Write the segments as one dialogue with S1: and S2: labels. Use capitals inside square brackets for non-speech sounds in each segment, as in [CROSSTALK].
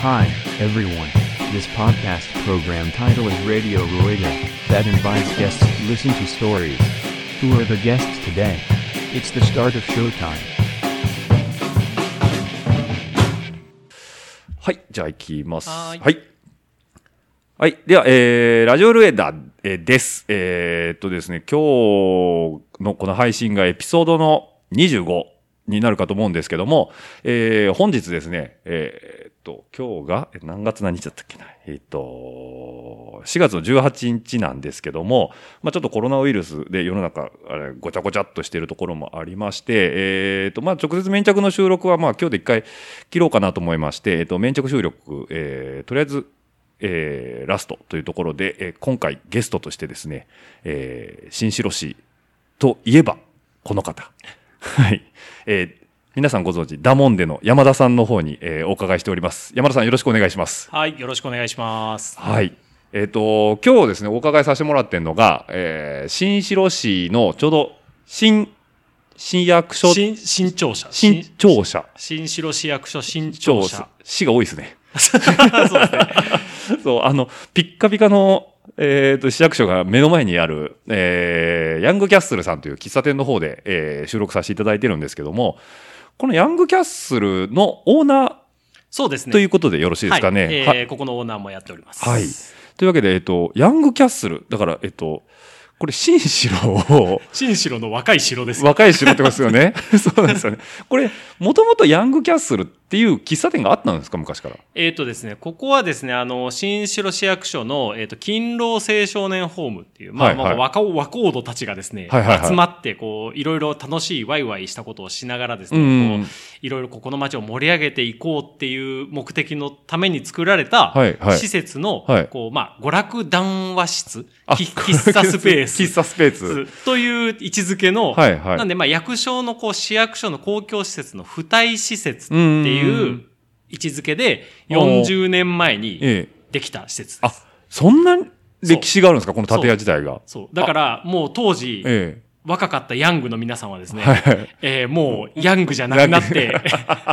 S1: Hi, everyone. This podcast program title is Radio Rueda, that invites guests to listen to stories. Who are the guests today? It's the start of showtime.
S2: はい、じゃあ行きます。
S3: はーい
S2: はい。はい。では、えー、ラジオルエダえーです。えー、っとですね、今日のこの配信がエピソードの25になるかと思うんですけども、えー、本日ですね、えー、っと、今日が、え何月何日だったっけなえーっと、4月の18日なんですけども、まあちょっとコロナウイルスで世の中、あれ、ごちゃごちゃっとしているところもありまして、えーっと、まあ直接粘着の収録は、まあ今日で一回切ろうかなと思いまして、えーっと、粘着収録、えー、とりあえず、えーラストというところで、えー今回ゲストとしてですね、えー新城市といえば、この方。[LAUGHS] はい。えー皆さんご存知、ダモンデの山田さんの方に、えーお伺いしております。山田さんよろしくお願いします。
S3: はい、よろしくお願いします。
S2: はい。えっ、と、今日ですね、お伺いさせてもらってるのが、えー新城市のちょうど、新、新役所、
S3: 新、新庁舎。
S2: 新庁舎。
S3: 新城市役所新
S2: 庁
S3: 庁舎。
S2: 市が多いですね。[LAUGHS]
S3: そうですね。
S2: そう、あの、ピッカピカの、えっ、と、市役所が目の前にある、えーヤングキャッスルさんという喫茶店の方で、えー収録させていただいてるんですけども、このヤングキャッスルのオーナー
S3: そうですね。
S2: ということでよろしいですかね。
S3: はいえー
S2: はい
S3: ここのオーナーもやっております。
S2: はい。というわけで、えっ、と、ヤングキャッスル、だから、えっ、と、これ、新城を、[LAUGHS]
S3: 新城の若い城です。
S2: 若い城ってことですよね。[LAUGHS] そうなんですよね。これ、もともとヤングキャッスルっていう喫茶店があったんですか、昔から？
S3: えっ、とですね、ここはですね、あの、新城市役所の、えっ、と、勤労青少年ホームっていう、まあ、
S2: はいはい。
S3: まあ、若お、若人たちがですね、
S2: はいはいはい。
S3: 集まって、こう、いろいろ楽しいワイワイしたことをしながらですね、
S2: うん
S3: こう、いろいろここの街を盛り上げていこうっていう目的のために作られた
S2: はいはい。
S3: 施設の、
S2: はい。
S3: こう、まあ、娯楽談話室、喫茶スペース。[LAUGHS]
S2: 喫茶スペース。
S3: という位置づけの、
S2: はいはい。
S3: なんで、まあ、役所のこう市役所の公共施設の付帯施設っていう位置づけで、40年前に
S2: ええ。
S3: できた施設で
S2: あ
S3: す。、
S2: そんな歴史があるんですか？この建屋自体が。
S3: そう。だから、もう当時、
S2: え
S3: 若かったヤングの皆さんはですね、
S2: はいはい
S3: えーもうヤングじゃなくなって、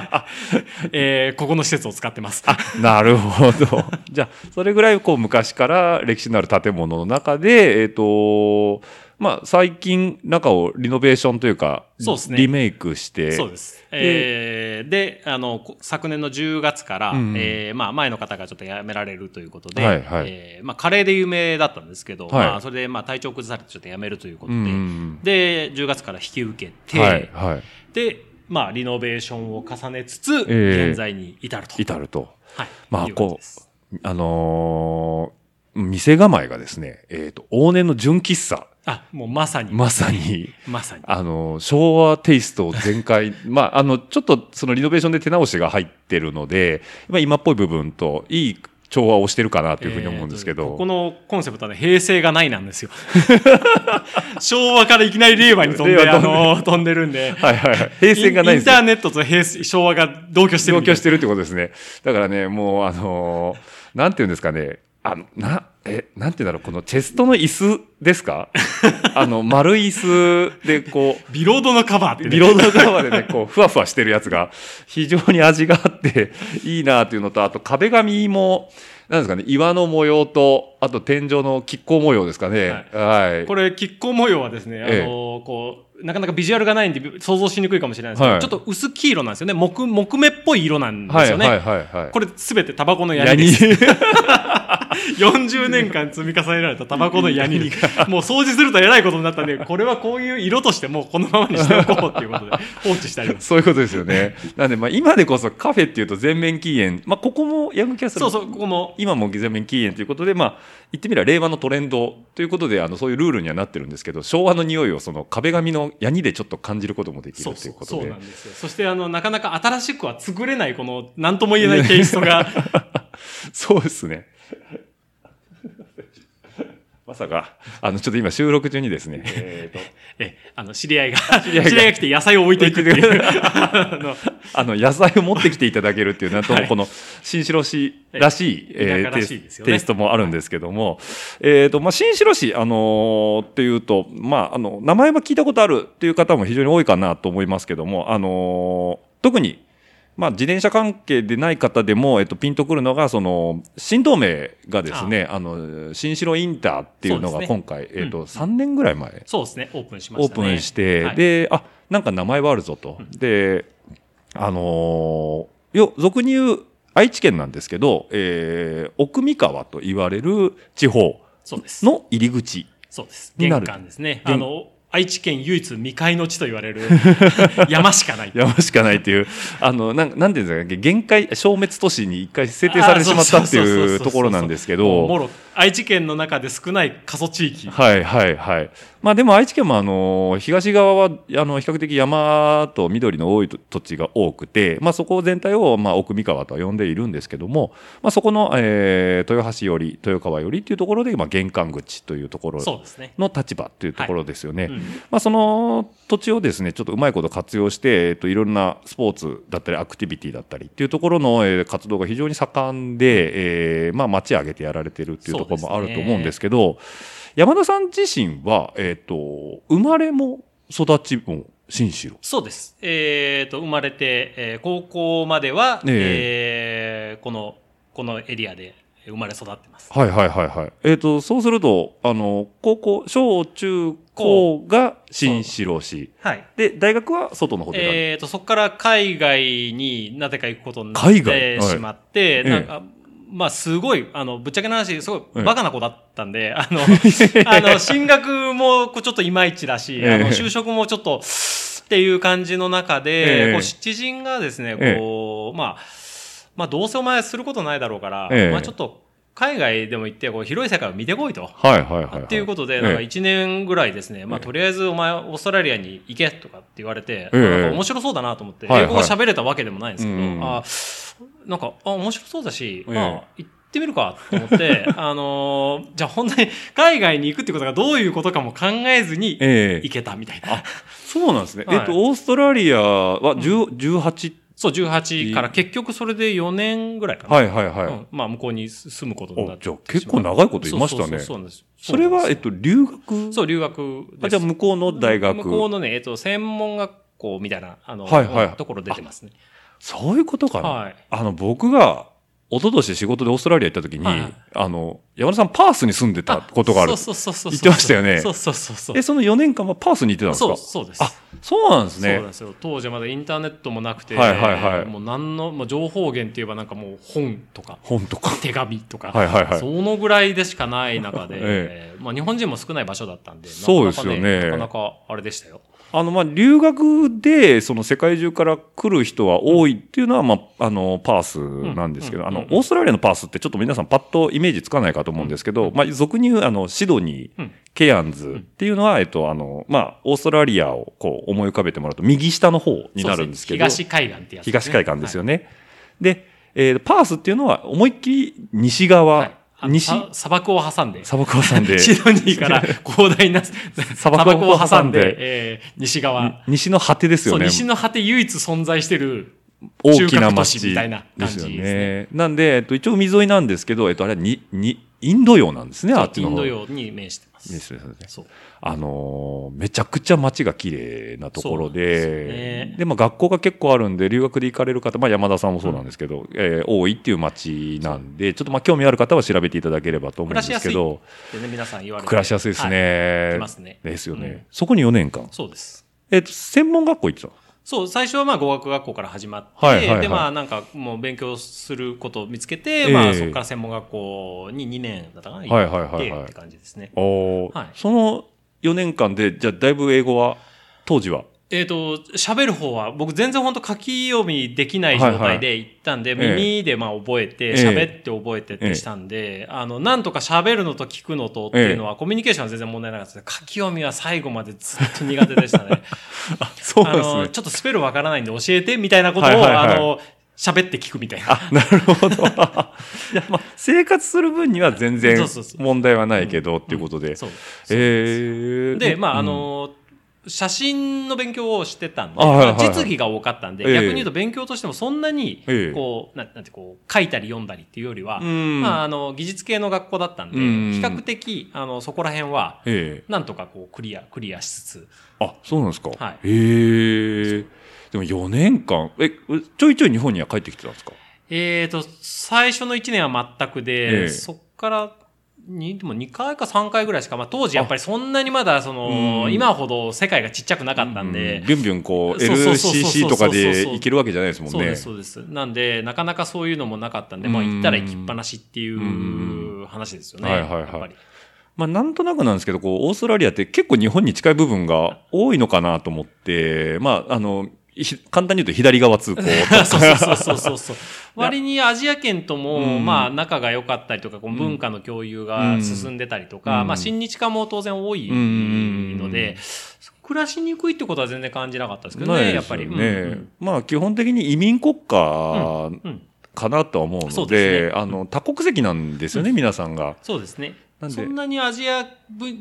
S3: [LAUGHS] えーここの施設を使ってます。
S2: え。なるほど。じゃあ、それぐらいこう昔から歴史のある建物の中で、えっ、と、まあ、最近中をリノベーションというか、
S3: そうですね
S2: リメイクして、
S3: そうです。えーで、あの、こ昨年の10月から、
S2: うん
S3: えーまあ、前の方がちょっと辞められるということで、
S2: はいはい
S3: えーまあ、カレーで有名だったんですけど、
S2: はい
S3: まあ、それで、まあ、体調崩されてちょっと辞めるということ
S2: う
S3: で、
S2: ん。
S3: で、10月から引き受けて、
S2: はい、はい。
S3: で、まあ、リノベーションを重ねつつ、
S2: えー
S3: 現在に至ると。
S2: 至ると。
S3: はい。
S2: まあ
S3: いう
S2: こうあのー店構えがですね、えっ、と、往年の純喫茶。
S3: あ、もうまさに。
S2: まさに、
S3: まさに。
S2: あの、昭和テイスト全開。[LAUGHS] まあ、あの、ちょっとそのリノベーションで手直しが入ってるので、まあ今っぽい部分といい調和をしてるかなというふうに思うんですけど。
S3: えーとここのコンセプトはね、平成がないなんですよ。[LAUGHS] 昭和からいきなり令和に飛んで、あ
S2: 令和飛んで
S3: の、飛んでるんで。
S2: はいはいはい。平成がない
S3: インター。ネットと平成昭和が同居してる。
S2: 同居してるってことですね。だからね、もうあのーなんていうんですかね。あの、な、え、なんていうんだろう、このチェストの椅子ですか？[LAUGHS] あの、丸い椅子でこう、
S3: ビロードのカバーってね。
S2: ビロード側でね、こう、ふわふわしてるやつが、非常に味があって、いいなっていうのと、あと壁紙も、なんですかね、岩の模様と、あと天井の亀甲模様ですかね。はい。
S3: これ、亀甲模様はですね、あの
S2: ええ
S3: こう、なかなかビジュアルがないんで想像しにくいかもしれないですけど、
S2: はい
S3: ちょっと薄黄色なんですよね。木、木目っぽい色なんですよね。
S2: はいはいはいはい。
S3: これすべてタバコのヤ
S2: ヤニ
S3: ニです。40 [LAUGHS] 年間積み重ねられたタバコのヤニに、[LAUGHS] もう掃除するとえらいことになったんで、これはこういう色としてもうこのままにしておこうっていうことで放置してあります。
S2: そういうことですよね。なんで、まあ、今でこそカフェっていうと全面禁煙。まあ、ここもヤングキャッスル
S3: そうそう、ここも。
S2: 今も全面禁煙ということで、まあ、言ってみれば令和のトレンドということで、あの、そういうルールにはなってるんですけど、昭和の匂いをその壁紙のヤニでちょっと感じることもできるといううことで
S3: そうな。んですよ。そしてあの、なかなか新しくは作れないこの、なんとも言えないテイストが、[LAUGHS]
S2: そうですね。まさか、あの、ちょっと今収録中にですね、えーと、[LAUGHS]
S3: え、あの、知り合いが、[LAUGHS] 知
S2: り合いが。
S3: 来て野菜を置いていくっていう。[LAUGHS] あの
S2: 野菜を持ってきていただけるっていう、なんともこの、新城市らしい、えーテイストもあるんですけども、えっ、と、まあ、新城市、あのーっていうと、まあ、あの、名前は聞いたことあるっていう方も非常に多いかなと思いますけども、あのー特に、まあ、自転車関係でない方でも、えっと、ピンとくるのが、その、新東名がですね、あの、新城インターっていうのが今回、えっと、
S3: うん
S2: 3年ぐらい前、
S3: そうですね、オープンしま
S2: オー
S3: したね。
S2: プンして、
S3: はい
S2: で、あ、なんか名前はあるぞと。で、あのーよ、俗に言う、愛知県なんですけど、えー、奥三河と言われる地方。の入り口。
S3: そうです。
S2: になる
S3: 玄関ですね。
S2: 玄
S3: あの、愛知県唯一未開の地と言われる [LAUGHS] 山しかない。
S2: 山しかないっていう、あの、なんなんていうんですか、限界、消滅都市に一回制定されてしまったっていうところなんですけど、
S3: もろ、愛知県の中で少ない過疎地域。
S2: はいはいはい。まあでも愛知県もあの、東側は、あの、比較的山と緑の多い土地が多くて、まあそこ全体を、まあ奥三河とは呼んでいるんですけども、まあそこの、えー、豊橋より、豊川よりっていうところで、まあ玄関口というところ。の立場というところですよね。
S3: うん
S2: まあ、その土地をですねちょっとうまいこと活用して、えっと、いろんなスポーツだったりアクティビティだったりっていうところの、えー活動が非常に盛んで、えーまあ、町挙げてやられてるっていうところもあると思うんですけど山田さん自身は、えっと生まれも育ちも新城。
S3: そうです。えっ、と、生まれて、えー高校までは、
S2: え
S3: えーこの、このエリアで生まれ育ってます。
S2: はいはいはいはい。えっ、と、そうすると、あの、高校、小中高が新城市。
S3: はい。
S2: で、大学は外の方でやる
S3: えっ、と、そこから海外になぜか行くことになって
S2: はい
S3: しまって、
S2: え
S3: なんか、まあ、すごい、あの、ぶっちゃけな話、すご
S2: ええ
S3: いバカな子だったんで、あの、あの、進学もこうちょっといまいちだし、あの、
S2: ええ
S3: 就職もちょっと、っていう感じの中で、
S2: ええ。
S3: こう、知人がですね、
S2: ええ。
S3: こう、まあ、まあ、どうせお前することないだろうから、
S2: ええ。
S3: まあ、ちょっと、海外でも行って、こう、広い世界を見てこいと。
S2: はいはいはい、はい。
S3: っていうことで、
S2: ええ。
S3: なんか1年ぐらいですね、まあ、
S2: ええ。
S3: とりあえずお前、オーストラリアに行けとかって言われて、面白そうだなと思って、英語が喋れたわけでもないんですけど、なんか、あ、面白そうだし、
S2: ええ
S3: あ行ってみるかと思って、[LAUGHS] あのーじゃあ本当に海外に行くってことがどういうことかも考えずに
S2: ええ
S3: 行けたみたいな。
S2: そうなんですね。[LAUGHS]
S3: はい
S2: えっと、オーストラリアは10 18、
S3: そう、18から結局それで4年ぐらいかな。
S2: はいはいはい。
S3: うんまあ、向こうに住むことになって
S2: おじゃあ結構長いこといましたね
S3: そうそうそうそうなんです。
S2: それは、えっ
S3: と、
S2: と、留学？
S3: そう、留学です。
S2: あじゃあ向こうの大学。
S3: 向こうのね、えっと、専門学校みたいな、あの、
S2: はいはい
S3: ところ出てますね。
S2: そういうことかな。
S3: はい。
S2: あの、僕が、一昨年仕事でオーストラリア行った時に、
S3: はいはい
S2: あの、山田さんパースに住んでたことがある。
S3: そうそうそうそう。
S2: 言ってましたよね
S3: そうそうそうそう。
S2: え、その4年間はパースに行ってたんです
S3: そう、
S2: か
S3: そうです。
S2: あ、そうなんですね
S3: そうなん。ですよ。当時はまだインターネットもなくて、
S2: はいはいはい
S3: もう何の、もう情報源って言えばなんかもう本とか、
S2: 本とか。
S3: 手紙とか、
S2: はいはいはい
S3: そのぐらいでしかない中で、[LAUGHS]
S2: え
S3: まあ日本人も少ない場所だったんで、
S2: そうですよね
S3: なかなかあれでしたよ。
S2: あの、まあ、留学で、その世界中から来る人は多いっていうのは、まあ、あの、パースなんですけど、あの、オーストラリアのパースってちょっと皆さんパッとイメージつかないかと思うんですけど、まあ、俗に言う、あの、シドニー、
S3: うん。
S2: ケアンズっていうのは、えっと、あの、まあ、オーストラリアをこう思い浮かべてもらうと、右下の方になるんですけど、
S3: 東海岸ってやつ、
S2: 東海岸ですよ
S3: ね。
S2: ね。で、えーパースっていうのは、思いっきり西側、西、
S3: さ砂漠を挟んで、
S2: 砂漠を挟んで、[LAUGHS]
S3: シドニーから [LAUGHS] 広大な砂
S2: 漠を
S3: 挟んで、西側。
S2: 西の果てですよね。
S3: 西の果て唯一存在してる
S2: 大きな町
S3: 市みたいな感じです
S2: ね。なんで、えっと、一応海沿いなんですけど、えっと、あれはに、に、インド洋なんですね、あっち
S3: イ
S2: の方。
S3: ンド洋に面して。
S2: ですよね
S3: そう。
S2: あのーめちゃくちゃ街が綺麗なところ
S3: で
S2: で、
S3: ね
S2: で、まあ学校が結構あるんで、留学で行かれる方、まあ山田さんもそうなんですけど、えー多いっていう街なんで、ちょっとまあ興味ある方は調べていただければと思うんですけど、
S3: でね、皆さん言われて。
S2: 暮らしやすいです
S3: はい
S2: ね。
S3: 来ますね
S2: ですよね。
S3: うん
S2: そこに4年間？
S3: そうです。
S2: えっと、専門学校行ってた
S3: そう、最初はまあ語学学校から始まって、
S2: はいはいはい。
S3: で、まあなんかもう勉強することを見つけて、
S2: ええ。
S3: まあそこから専門学校に2年だったかな、
S2: はいはいはいはい。
S3: 行って感じですね。
S2: おー。
S3: はい。
S2: その4年間で、じゃあだいぶ英語は、当時は？
S3: えっ、と、喋る方は、僕全然本当書き読みできない状態で行ったんで、
S2: はいはい
S3: 耳でまあ覚えて、
S2: ええ
S3: 喋って覚えてってしたんで、あの、なんとか喋るのと聞くのとっていうのは、コミュニケーションは全然問題なかったです書き読みは最後までずっと苦手でしたね。[LAUGHS]
S2: そう
S3: あの、ちょっとスペルわからないんで教えてみたいなことを、
S2: はいはいはい
S3: あの、喋って聞くみたいな。
S2: あ、なるほど。いや、まあ、生活する分には全然
S3: そうそうそう
S2: 問題はないけど、っていうことで。
S3: そう。
S2: えー
S3: で、まあ、あ
S2: うん
S3: の、写真の勉強をしてたんで、
S2: あはいはいはい。
S3: 実技が多かったんで、
S2: ええ。
S3: 逆に言うと勉強としてもそんなに
S2: ええ、
S3: こう、なんなんてこう、書いたり読んだりっていうよりは、
S2: うん。
S3: まあ、あの、技術系の学校だったんで、
S2: うん。
S3: 比較的、あの、そこら辺は、
S2: ええ。
S3: なんとかこう、クリア、クリアしつつ、
S2: あ、そうなんですか。
S3: はい。
S2: へえ。でも4年間、え、ちょいちょい日本には帰ってきてたんですか？
S3: えーと、最初の1年は全くで、
S2: ええ。
S3: そっから、に、でも2回か3回ぐらいしか、まあ当時やっぱりそんなにまだその、
S2: うん
S3: 今ほど世界がちっちゃくなかったんで、
S2: ビュンビュンこう、LCC とかで行けるわけじゃないですもんね。
S3: そうです、そうです。なんで、なかなかそういうのもなかったんで、まあ行ったら行きっぱなしってい
S2: う
S3: 話ですよね。
S2: はいはいはい。まあなんとなくなんですけど、こう、オーストラリアって結構日本に近い部分が多いのかなと思って、まあ、あの、ひ簡単に言うと左側通行。
S3: そうそうそうそうそう。割にアジア圏とも、
S2: うん
S3: まあ仲が良かったりとか、こう文化の共有が進んでたりとか、
S2: うん
S3: まあ親日化も当然多い
S2: うん
S3: ので、暮らしにくいってことは全然感じなかったですけどね、やっぱり。
S2: よね。
S3: うん
S2: まあ基本的に移民国家
S3: うん
S2: かなとは思うので、あの、多国籍なんですよね、皆さんが。
S3: そうですね。
S2: なんで
S3: そんなにアジア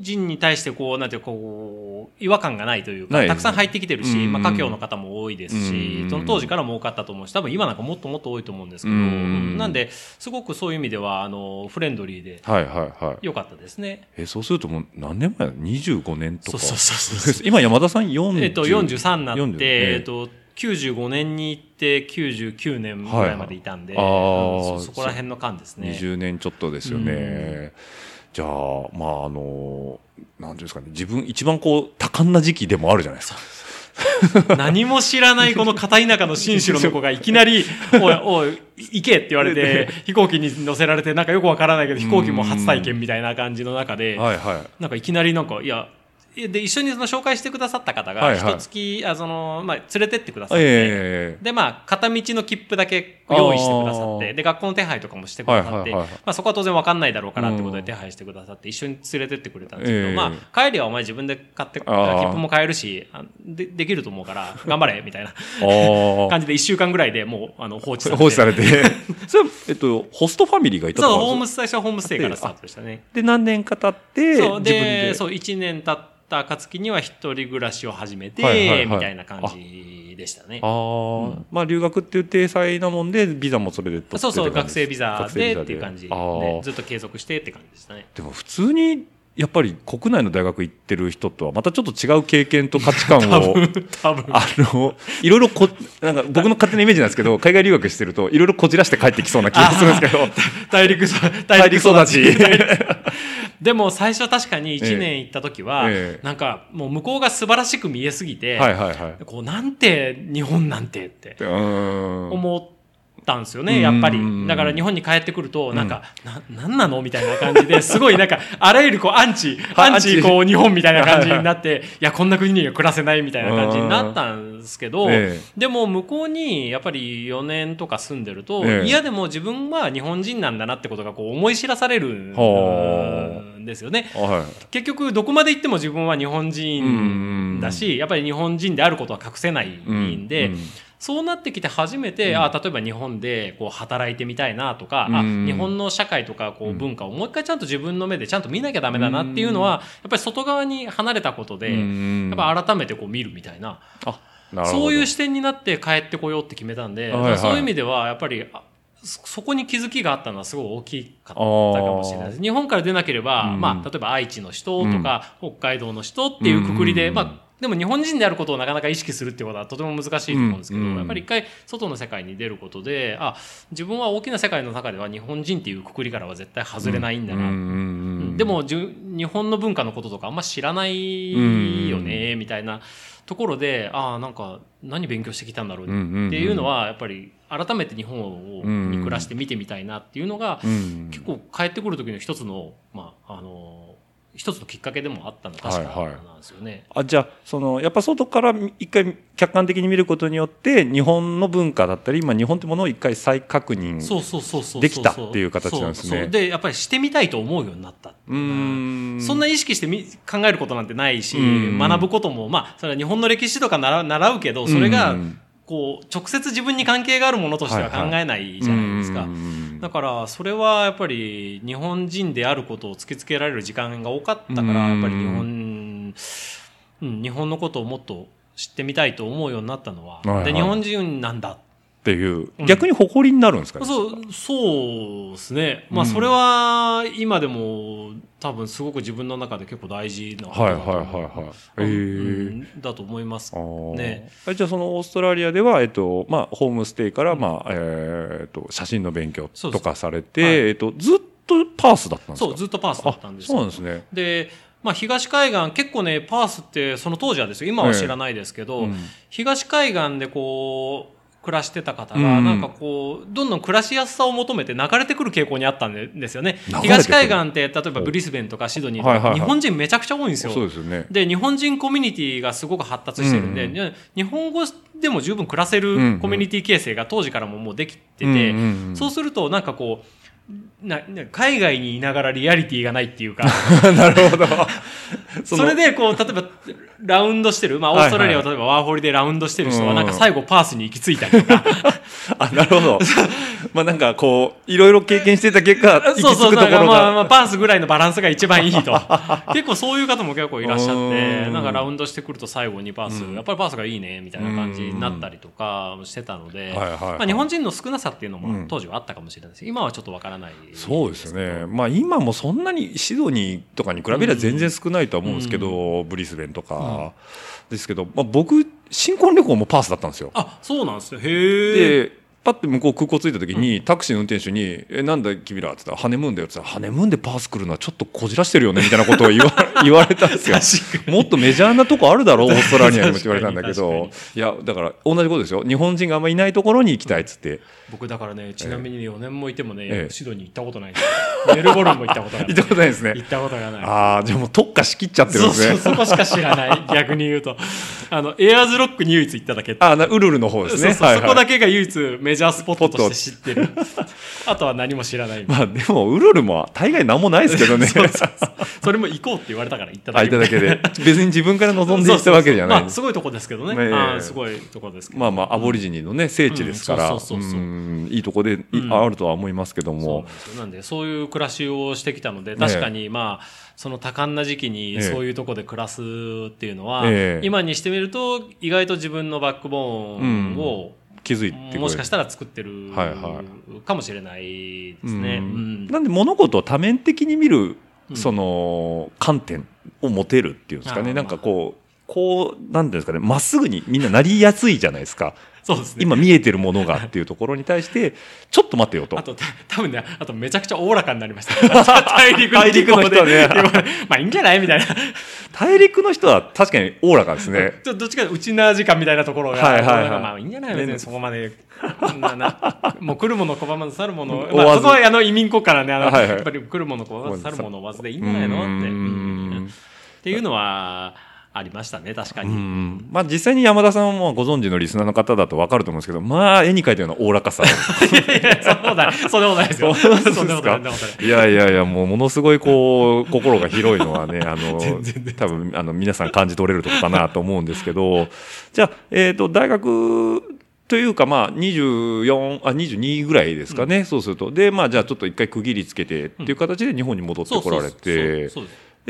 S3: 人に対してこう、なんていうかこう、違和感がないというか、たくさん入ってきてるし、
S2: うん
S3: まあ、華僑の方も多いです
S2: う
S3: し
S2: ん、
S3: その当時からも多かったと思うし、多分今なんかもっともっと多いと思うんですけど、
S2: うん
S3: うんなんで、すごくそういう意味では、あの、フレンドリーで
S2: はいはいはい。
S3: 良かったですね。
S2: え、そうするともう何年前だ ?25 年とか。
S3: そうそうそう。
S2: 今山田さん40。
S3: えっと、43になって、
S2: 40
S3: えっと、95年に行って99年ぐらいまでいたんで、
S2: はい
S3: そそこら辺の間ですね。
S2: 20年ちょっとですよね。じゃあ、まあ、あの、なんていうんですかね、自分一番こう、多感な時期でもあるじゃないですか。[LAUGHS]
S3: 何も知らないこの片田舎の新城の子がいきなり、[LAUGHS] おい、おい、行けって言われて、飛行機に乗せられて、なんかよくわからないけど、飛行機も初体験みたいな感じの中で、
S2: はいはい。
S3: なんかいきなりなんか、いや、で、一緒にその紹介してくださった方が、
S2: はいはい
S3: 一月、あその、まあ、連れてってくださって、
S2: え
S3: で、まあ、片道の切符だけ用意してくださって、で、学校の手配とかもしてくださって、
S2: はいはいはい
S3: まあ、そこは当然わかんないだろうからってこと
S2: うん
S3: で手配してくださって、一緒に連れてってくれたんですけど、
S2: ええ
S3: まあ、帰りはお前自分で買って、切符も買えるし、あでできると思うから、[LAUGHS] 頑張れ、みたいな
S2: あ [LAUGHS]
S3: 感じで一週間ぐらいでもう、あの、放置され
S2: あ。
S3: て。
S2: 放置されて。[LAUGHS] それは、えっと、ホストファミリーがいたと
S3: そう、
S2: か
S3: ホームス、最初はホームステイからスタートでしたね。
S2: で、何年か経って、
S3: そう、
S2: 自分
S3: で、
S2: で。
S3: そう、1年経った暁には一人暮らしを始めて、
S2: はいはいはい。
S3: みたいな感じでしたね。
S2: ああ、まあ留学っていう体裁なもんで、ビザもそれで取って
S3: そうそう、学生ビザでっていう感じでずっと継続してって感じでしたね。
S2: でも普通に、やっぱり国内の大学行ってる人とはまたちょっと違う経験と価値観を、[LAUGHS]
S3: 多分。
S2: あの、いろいろこ、なんか僕の勝手なイメージなんですけど、海外留学してると、いろいろこじらして帰ってきそうな気がするんですけど、
S3: 大陸そ、
S2: 大陸育ち。[LAUGHS]
S3: でも最初確かに1年行った時は、
S2: ええ
S3: なんかもう向こうが素晴らしく見えすぎて、
S2: はいはいはい。
S3: こうなんて日本なんてって。思ったんですよね、やっぱり。
S2: うん。
S3: だから日本に帰ってくると、なんか、な、なんなのみたいな感じで、すごいなんか、あらゆるこう、[LAUGHS] アンチ、
S2: はい
S3: アンチ、こう、日本みたいな感じになって、[LAUGHS] いや、こんな国には暮らせないみたいな感じになったんですけど、
S2: え
S3: でも向こうにやっぱり4年とか住んでると、
S2: ええ。
S3: 嫌でも自分は日本人なんだなってことがこう思い知らされる
S2: は
S3: んですよね。
S2: えはい。
S3: 結局どこまで行っても自分は日本人だし、やっぱり日本人であることは隠せないんで、
S2: うん
S3: そうなってきて初めて、あ例えば日本でこう働いてみたいなとか、あ
S2: うん。
S3: 日本の社会とかこう文化をもう一回ちゃんと自分の目でちゃんと見なきゃダメだなっていうのは、やっぱり外側に離れたことで、
S2: うん
S3: やっぱ改めてこう見るみたいな。そういう視点になって帰ってこようって決めたんで、
S2: はいはい。
S3: そういう意味ではやっぱりあそそこに気づきがあったのはすごい大きかったかもしれないです。日本から出なければ、
S2: うん。
S3: まあ、例えば愛知の人とか、北海道の人っていうくくりで、
S2: うん。
S3: まあ、でも日本人であることをなかなか意識するっていうことはとても難しいと思うんですけど、
S2: うん
S3: やっぱり一回外の世界に出ることで、あ、自分は大きな世界の中では日本人っていうくくりからは絶対外れないんだな。
S2: うんうんうん
S3: でもじゅ日本の文化のこととかあんま知らないよね、みたいなところで、ああ、なんか何勉強してきたんだろう
S2: うんうんうん。
S3: っていうのは、やっぱり改めて日本を
S2: うん
S3: に暮らして見てみたいなっていうのが、
S2: うん
S3: 結構帰ってくる時の一つの、まあ、あの、一つのきっかけでもあったのなんですよね。
S2: あじゃあそのやっぱ外から一回客観的に見ることによって日本の文化だったり今日本ってものを一回再確認。できたっていう形なんですね。
S3: で、やっぱりしてみたいと思うようになった
S2: うん。
S3: そんな意識してみ考えることなんてないし、
S2: うん。
S3: 学ぶことも、まあ、それは日本の歴史とか習うけど、それが
S2: うん、
S3: こう、直接自分に関係があるものとしては考えないじゃないですか。
S2: うん
S3: だから、それはやっぱり日本人であることを突きつけられる時間が多かったから、
S2: うん。
S3: やっぱり日本、うん、日本のことをもっと知ってみたいと思うようになったのは、
S2: はいはい。
S3: で、日本人なんだっ
S2: っていう、
S3: うん。
S2: 逆に誇りになるんですかね。
S3: そう、そうですね。まあ、
S2: うん。
S3: それは、今でも、多分すごく自分の中で結構大事なこと
S2: はいはいはいはい。
S3: う
S2: えー
S3: んだと思いますね。
S2: はいじゃあそのオーストラリアでは、えっとまあ、ホームステイから、まあえーっと写真の勉強とかされて、
S3: はい。
S2: えっとずっとパースだったんですか？
S3: そう、ずっとパースだったんです
S2: あそう
S3: よ
S2: なんですね。
S3: で、まあ、東海岸、結構ね、パースって、その当時はですよ、今は知らないですけど、
S2: うん。
S3: 東海岸でこう、暮らしてた方が、
S2: うん。
S3: なんかこう、どんどん暮らしやすさを求めて流れてくる傾向にあったんでですよね。東海岸って、例えばブリスベンとかシドニーとか、日本人めちゃくちゃ多いんですよ。
S2: で
S3: 日本人コミュニティがすごく発達してるんで、日本語でも十分暮らせるコミュニティ形成が当時からももうできてて、そうするとなんかこう、なな海外にいながらリアリティがないっていうか、[LAUGHS]
S2: なるほど。[LAUGHS]
S3: それでこう、例えばラウンドしてる、まあオーストラリアを例えばワーホリでラウンドしてる人は
S2: うん
S3: なんか最後パースに行き着いたりとか、[LAUGHS]
S2: あ、なるほど。まあなんかこう、いろいろ経験してた結果、行き
S3: そうそう、
S2: 着くとこ
S3: まあまあ
S2: が。
S3: パースぐらいのバランスが一番いいと。結構そういう方も結構いらっしゃっ
S2: う
S3: て、
S2: ん
S3: なんかラウンドしてくると最後にパース、
S2: うん
S3: やっぱりパースがいいね、みたいな感じになったりとかしてたので、
S2: はいはいはい
S3: まあ日本人の少なさっていうの
S2: うん
S3: も当時はあったかもしれないです。今はちょっとわからない。
S2: そうですね。まあ今もそんなにシドニーとかに比べれば全然少ないとは思うんですけど、ブリスベンとか。ですけど、まあ僕、新婚旅行もパースだったんですよ。
S3: あ、そうなんですね。へえ。
S2: で、パッて向こう空港着いた時に、タクシーの運転手に、え、なんだ君ら？って言ったら、ハネムーンだよって言ったら、ハネムーンでパース来るのはちょっとこじらしてるよねみたいなことを言わ [LAUGHS] 言われたんですよ。もっとメジャーなとこあるだろ？う、[LAUGHS] オーストラリアにもって言われたんだけど、いや、だから同じことですよ。日本人があんまいないところに行きたいっつって。
S3: 僕だからね、ちなみに4年もいてもね、
S2: ええ
S3: シドニー行ったことないです。[LAUGHS] メルボルンも行ったことない。[LAUGHS]
S2: 行ったことないですね
S3: 行。ったことがない。
S2: ああ、じゃあもう特化しきっちゃってるんですね。
S3: そこしか知らない。[LAUGHS] 逆に言うと。あの、エアーズロックに唯一行っただけ。
S2: あウルルの方ですね。
S3: そこだけが唯一メジャースポットとして知ってる。あとは何も知らない。
S2: まあでも、ウルルも大概なんもないですけどね。
S3: それも行こうって言われたから行っただ
S2: あ、
S3: け。
S2: いただけで。別に自分から望んでいったわけじゃない
S3: まあ、すごいとこですけどね。あーすごいとこですけど。
S2: まあまあ、アボリジニのね、聖地ですから、
S3: うんそうそうそうそう
S2: うんいいとこでい
S3: うん。
S2: あるとは思いますけど
S3: そう
S2: も
S3: なん、でそういう暮らしをしてきたので確かにまあその多感な時期
S2: え
S3: に
S2: え
S3: そういうとこで暮らすっていうのは、
S2: ええ。
S3: 今にしてみると意外と自分のバックボーンを、
S2: 気づいて
S3: もしかしたら作ってる
S2: はいは
S3: かもしれないですね。
S2: うん。
S3: うん。
S2: なんで物事を多面的に見る、
S3: うん。
S2: その観点を持てるっていうんですかね、
S3: あー
S2: なんかこう、こう、なんていうんですかね、まっすぐにみんななりやすいじゃないですか。
S3: そうですね。
S2: 今見えてるものがっていうところに対して、[LAUGHS] ちょっと待ってよと
S3: あ。と、た多分ね、あとめちゃくちゃおおらかになりました。大陸
S2: の人はね
S3: まあいいんじゃないみたいな。
S2: 大陸の人は確かにおおらかですね。
S3: ちょどっちかうと内縄時間みたいなところが、
S2: はいはいはい
S3: まあいいんじゃない別にそこまで。なな [LAUGHS] もう来るもの拒まず去るもの、[LAUGHS] まあ、そこはあの移民国家なんであの、
S2: はいはい
S3: やっぱり来るもの拒まず去るもの追わずでいいんじゃないの？って、っていうのはありましたね確か
S2: う
S3: に。
S2: ん。まあ実際に山田さんはもうご存知のリスナーの方だと分かると思うんですけど、まあ絵に描いたようなおおらかさ。[LAUGHS]
S3: いやいやそんなことないそんなことないですよ。[LAUGHS]
S2: そうですか？
S3: そんなことない
S2: やいやいや、もうものすごいこう、[LAUGHS] 心が広いのはね、あの、多分、あの、皆さん感じ取れるとこかなと思うんですけど、じゃあ、えっ、と、大学というか、まあ、24、あ、22ぐらいですかね、そうすると。で、まあ、じゃあちょっと一回区切りつけてっていう形で日本に戻ってこられて、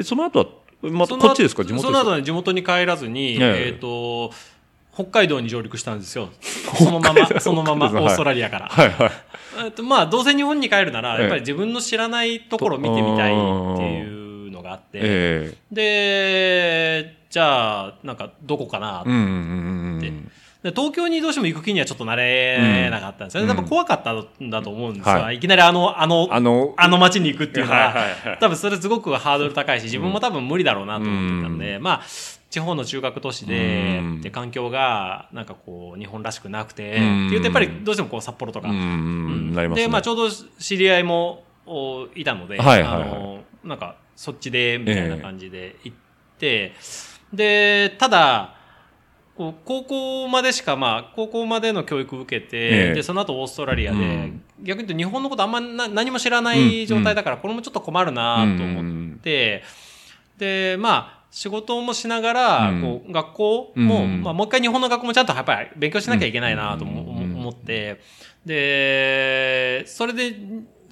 S3: そ
S2: の後は、また
S3: その
S2: こっちですか？地元
S3: その後ね地元に帰らずに、
S2: ええ。
S3: えっ、と北海道に上陸したんですよ。そのままそのままオーストラリアから。
S2: はいはい。
S3: えっとまあどうせ日本に帰るなら
S2: ええ。
S3: やっぱり自分の知らないところを見てみたいっていうのがあって、
S2: え
S3: でじゃあなんかどこかな
S2: えうんうんうんうん。
S3: で東京にどうしても行く気にはちょっとなれなかったんですよね。
S2: うん。
S3: 多分怖かったんだと思うんですよ。、
S2: はい。
S3: きなりあのあの
S2: あの、
S3: あの街に行くっていうのは、多分それすごくハードル高いし、自分も多分無理だろうなと思ってたんで、まあ、地方の中学都市で、
S2: うん。
S3: で、環境が、なんかこう、日本らしくなくて、
S2: うん。
S3: っていうとやっぱりどうしてもこう、札幌とか。で、まあちょうど知り合いもおいたので、あの、なんか、そっちで、みたいな感じで行って、で、ただ、こう高校までしか、まあ、高校までの教育を受けて、
S2: ええ。
S3: で、その後オーストラリアで、
S2: うん。
S3: 逆に言うと日本のことあんまな何も知らない状態だから、これもちょっと困るなと思って、で、まあ、仕事もしながら、
S2: うん。
S3: こう、学校も、
S2: うん
S3: まあ、もう一回日本の学校もちゃんとやっぱり勉強しなきゃいけないなと思って、で、それで、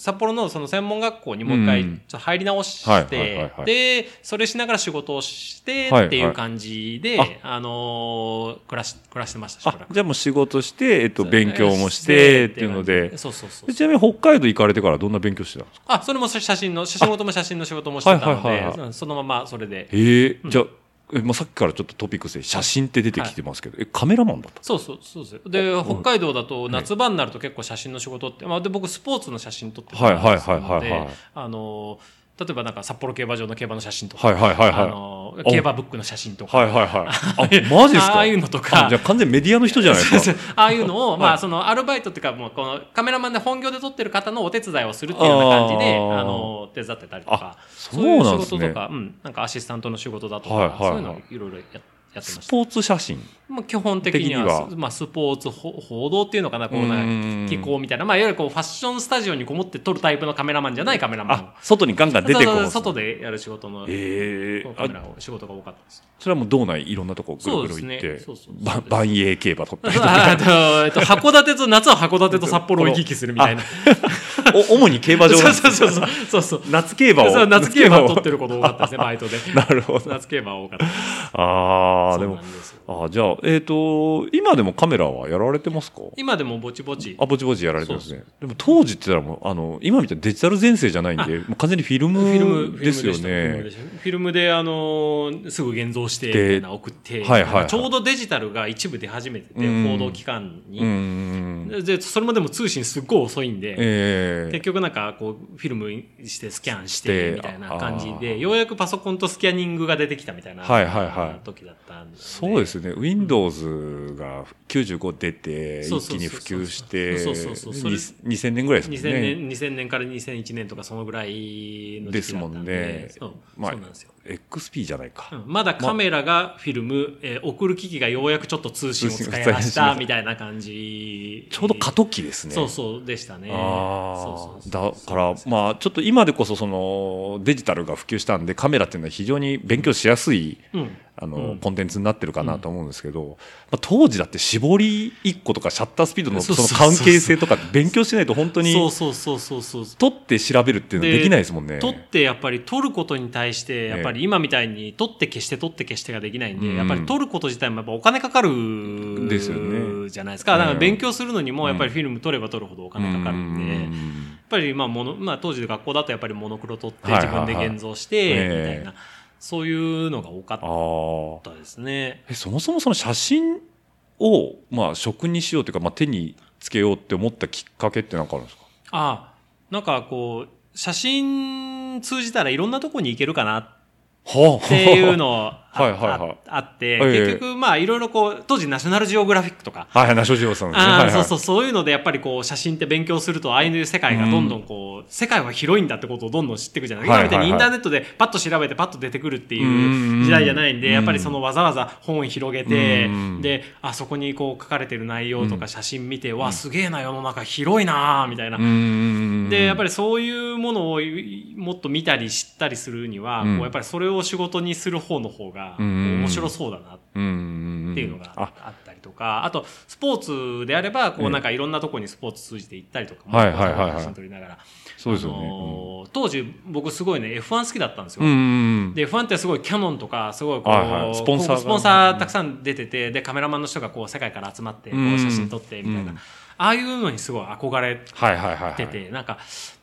S3: 札幌のその専門学校にもう一回
S2: うん。
S3: ちょっと入り直し
S2: はいはいはい
S3: て
S2: はい、
S3: で、それしながら仕事をして
S2: はい
S3: っていう感じで、あ。のー暮らし、暮らしてました、し。
S2: じゃあもう仕事して、えっと、勉強もしてっていうので、
S3: そうそうそう
S2: でちなみに北海道行かれてからどんな勉強してたんですか？
S3: あ、それも写真の、写真事も写真の仕事もしてたの
S2: はいはいはいは
S3: で、そのままそれで。
S2: ええじゃあ、えまあ、さっきからちょっとトピックスで写真って出てきてますけど、え、カメラマンだった？
S3: そうそう、そうですよ。で、北海道だと夏場になると結構写真の仕事って、まあ、で、僕スポーツの写真撮ってた
S2: はいはいはい
S3: りするので
S2: はいはい。
S3: あの、例えばなんか札幌競馬場の競馬の写真とか、
S2: はいはいはいはい。
S3: あの、競馬ブックの写真とか、
S2: はいはいはい。[LAUGHS] あ、マジですか？
S3: ああいうのとか。
S2: あじゃあ完全にメディアの人じゃないですか？[LAUGHS]
S3: ああいうのを、まあ、そのアルバイトっていうか、もうこのカメラマンで本業で撮ってる方のお手伝いをするっていうような感じで、
S2: あ
S3: の、手伝ってたりとか、
S2: そう
S3: いう仕事とか、うん、なんかアシスタントの仕事だとか、
S2: はいはいはい
S3: そういうのをいろいろややってました。
S2: スポーツ写真。
S3: まあ、基本的にはまあ、スポーツほ報道っていうのかなこうな気候みたいな、まあ、いわゆるこうファッションスタジオにこもって撮るタイプのカメラマンじゃないカメラマン
S2: あ、外にガンガン出てこ
S3: そう
S2: う。
S3: 外でやる仕事の、
S2: ええ
S3: カメラを仕事が多かったです。
S2: それはもう道内いろんなとこぐるぐる行って万栄競馬取ったりとか。[LAUGHS]
S3: あとえっと函館と夏は函館と札幌を行き来するみたいな。[LAUGHS]
S2: お [LAUGHS] 主に競馬場
S3: そう
S2: なんです
S3: そうそうそうそう。
S2: 夏競馬を。
S3: 夏競馬を撮って
S2: る。
S3: ること多かったですね、[LAUGHS] バイトで。
S2: なるほど。
S3: 夏競馬多かったです。
S2: ああ、でもあじゃあ、えっ、と、今でもカメラはやられてますか？
S3: 今でもぼちぼち。
S2: あ、ぼちぼちやられてますね。でも当時って言ったらもう、あの、今みたいなデジタル全盛じゃないんで、もう完全にフィル
S3: ム
S2: ムですよね。
S3: フィルムで、あのーすぐ現像して、送って、
S2: はいはいはい
S3: ちょうどデジタルが一部出始めてて、
S2: うん
S3: 報道機関
S2: う
S3: に。
S2: ん。
S3: で、それもでも通信すっごい遅いんで、
S2: ええ
S3: 結局なんかこう、フィルムしてスキャンし
S2: して
S3: て、みたいな感じ
S2: あ
S3: で、ようやくパソコンとスキャニングが出てきたみたいな、
S2: はいはいはい。
S3: 時だったんで。
S2: そうですね。Windows が95出て、一気に普及して、
S3: そうそうそうそれ
S2: に2000年ぐらいですもん
S3: 2000
S2: ね。
S3: 年 ,2000 年から2001年とかそのぐらいの時期だったんで。
S2: ですもんね。まあ
S3: そうなんですよ、
S2: XP じゃないか。
S3: うん。まだカメラがフィルム、えー送る機器がようやくちょっと通信を使いまし
S2: た
S3: たみたいな感じ。
S2: ちょうど過渡期ですね。
S3: そうそうでしたね。
S2: だからまあちょっと今でこそそのデジタルが普及したんでカメラっていうのは非常に勉強しやすい
S3: うん
S2: あの、
S3: うん。
S2: コンテンツになってるかなと思うんですけど、まあ、当時だって絞り1個とかシャッタースピードのその関係性とか勉強しないと本当に
S3: そうそうそうそうそう。
S2: 撮って調べるっていうのはできないですもんね。
S3: 撮ってやっぱり撮ることに対してやっぱり今みたいに撮って消して撮って消してができないんで、
S2: うん。
S3: やっぱり撮ること自体もやっぱお金かかる
S2: ですよね
S3: じゃないですか。だから勉強するのにもやっぱり
S2: うん
S3: フィルム撮れば撮るほどお金かかるんで、
S2: う
S3: やっ
S2: ん
S3: ぱりまあもの、まあ、当時で学校だとやっぱりモノクロ撮って自分で現像してみ
S2: え。え
S3: たいな、そういうのが多かった。ですね。
S2: えそもそもその写真を、まあ、職にしようというか、まあ、手につけようって思ったきっかけって何かあるんですか？
S3: ああなんかこう写真通じたらいろんなとこに行けるかなっ
S2: はあ。
S3: ていうのあ
S2: はいはいはい。
S3: ああって、
S2: ええ。
S3: 結局まあいろいろこう当時ナショナルジオグラフィックとか。
S2: はいはい、ナショジオさんですね。
S3: ああ、
S2: はいはい。
S3: そうそう、そういうので、やっぱりこう、写真って勉強すると、ああいう世界がどんどんこう、世界は広いんだってことをどんどん知っていくじゃない、
S2: はいはいはい
S3: 今みたい。にインターネットでパッと調べてパッと出てくるってい
S2: う
S3: 時代じゃないんで、
S2: うん。
S3: やっぱりそのわざわざ本を広げて
S2: うん、
S3: で、あそこにこう書かれてる内容とか写真見て、わ、すげえな、世の中広いな、みたいな。
S2: う。ん
S3: で、やっぱ
S2: り、
S3: りそういうものをもっと見たり知ったりするには、
S2: うん。
S3: こうやっぱりそれを仕事にする方の方が
S2: うん
S3: 面白そうだなっていうのが
S2: あ。
S3: あったりとか、あとスポーツであればこ
S2: ええ。
S3: うなんかいろんなところにスポーツ通じて行ったりとかも写真撮りながら。
S2: そうですよね。
S3: あのー当時僕すごいね F1 好きだったんですよ。で F1 ってすごいキャノンとかすごいこう、
S2: スポンサーが。
S3: こうスポンサーたくさん出ててでカメラマンの人がこう世界から集まってこ
S2: う
S3: 写真撮ってみたいな、
S2: うん。
S3: ああいうのにすごい憧れ
S2: はいはいはいはい。
S3: てて、なんか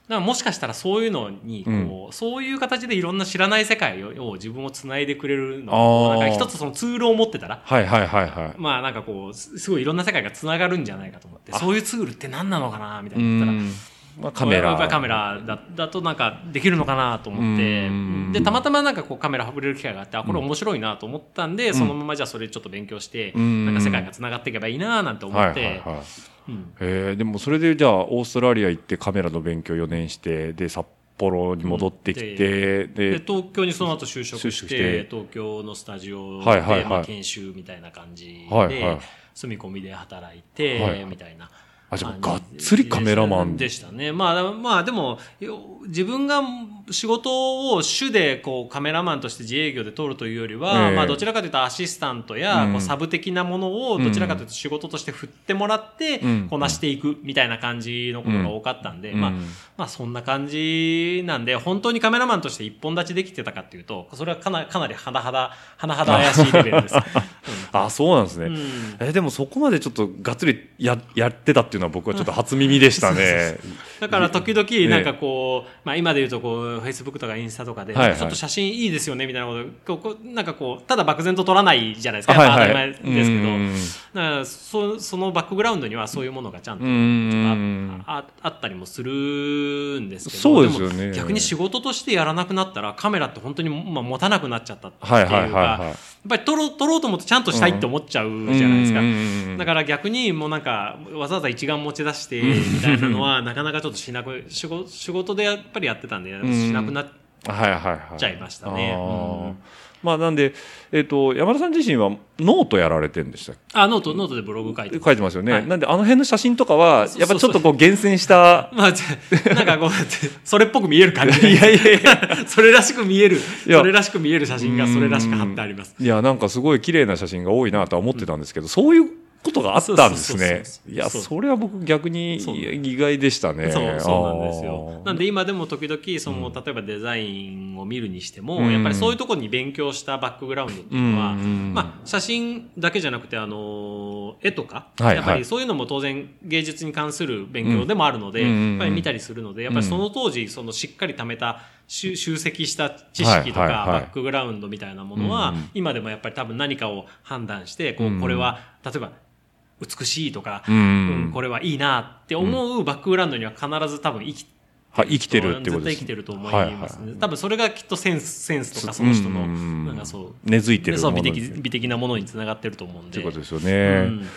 S3: なんかもしかしたらそういうのにこう、そういう形でいろんな知らない世界をを自分をつないでくれるのなんか一つそのツールを持ってたら
S2: はいはいはいはい。
S3: まあなんかこうすすごいいろんな世界がつながるんじゃないかと思ってそういうツールって何なのかなみたいうな言ったら。
S2: んまあ、カメラ。
S3: カメラだだとなんかできるのかなと思って
S2: うん
S3: でたまたまなんかこうカメラ触れる機会があってあこれ面白いなと思ったんで、そのままじゃあそれちょっと勉強して、
S2: うん
S3: なんか世界がつながっていけばいいななんて思って、
S2: はいはいはい。
S3: うん。
S2: えー、でもそれでじゃあオーストラリア行ってカメラの勉強4年してで札幌に戻ってきて、
S3: うん。
S2: で
S3: で東京にその後就職して東京のスタジオで、
S2: はいはいはい。
S3: まあ、研修みたいな感じで、
S2: はいはい。
S3: 住み込みで働いて、
S2: はい
S3: みたいな
S2: あ、じゃあがっつりカメラマン。
S3: でしたね。まあ、まあでも、よ自分が仕事を主でこうカメラマンとして自営業で取るというよりは、
S2: ええ。
S3: まあどちらかというとアシスタントや、
S2: うん。
S3: こうサブ的なものをどちらかというと仕事として振ってもらって
S2: うん。
S3: こなしていくみたいな感じのことが多かったんで、まあ、
S2: うん。
S3: まあそんな感じなんで、本当にカメラマンとして一本立ちできてたかっていうと、それはかなかなりはだはだ、怪しいレベルです。[LAUGHS]
S2: あ、そうなんですね。
S3: うん。
S2: えでもそこまでちょっとがっつりややってたっていうのは僕はちょっと初耳でしたね。
S3: だから時
S2: え
S3: 々
S2: え
S3: なんかこう、まあ今で言うとこう、Facebook とかインスタとかで、
S2: はいはい
S3: ちょっと写真いいですよねみたいなこと、こうなんかこう、ただ漠然と撮らないじゃないですか。やっぱ当たり前ですけど。
S2: うん
S3: だからそそのバックグラウンドにはそういうものがちゃんと
S2: うん
S3: あああったりもするんですけど
S2: そうですよね
S3: も逆に仕事としてやらなくなったらカメラって本当に、まあ、持たなくなっちゃったっていうか、
S2: はいはいはいはい
S3: ぱり撮ろう撮ろうと思ってちゃんとしたいって思っちゃうじゃないですか。
S2: うん。
S3: だから逆にもうなんかわざわざ一眼持ち出してみたいなのは [LAUGHS] なかなかちょっとしなく仕事仕事でやっぱりやってたんでしなくなっ
S2: はいはいはい。
S3: ちゃいましたね。うん
S2: まあなんで、えっ、と、山田さん自身はノートやられてるんでしたっ
S3: あノートノートでブログ書いて
S2: け書いてますよね。
S3: はい。
S2: なんであの辺の写真とかは、やっぱちょっとこう厳選した、[LAUGHS]
S3: まあ、なんかこうそれっぽく見える感じ。で。[LAUGHS]
S2: いやいやい [LAUGHS]
S3: それらしく見える、それらしく見える写真がそれらしく貼ってあります。
S2: いや、なんかすごい綺麗な写真が多いなとは思ってたんですけど、そういうことがあったんですね。いや、
S3: そ
S2: れは僕逆に意外でしたね。
S3: そうそうなんですよ。なん
S2: で、
S3: で今でも時々、その、例えばデザインを見るにしても、
S2: うん。
S3: やっぱりそういうところに勉強したバックグラウンドっていうのは、
S2: うん。
S3: まあ、写真だけじゃなくて、あの、絵とか、
S2: はい
S3: やっぱりそういうのも当然芸術に関する勉強でもあるので、
S2: うん。
S3: やっぱり見たりするので、やっぱりその当時、そのしっかり貯めた集集積した知識とか、バックグラウンドみたいなものは、
S2: うん
S3: 今でもやっぱり多分何かを判断して、こ
S2: う
S3: これは、例えば、美しいとか、
S2: うん
S3: うんこれはいいなって思うバックグラウンドには必ず多分生き
S2: はい、生きてるってことです
S3: 絶対生きてると思います。ね、
S2: はいはい。
S3: 多分それがきっとセンスセンスとかその人の
S2: うん
S3: なんかそう
S2: 根付いてるものです
S3: 的美的なものにつながってると思うんで。
S2: っうことですよ
S3: う
S2: ね。
S3: ん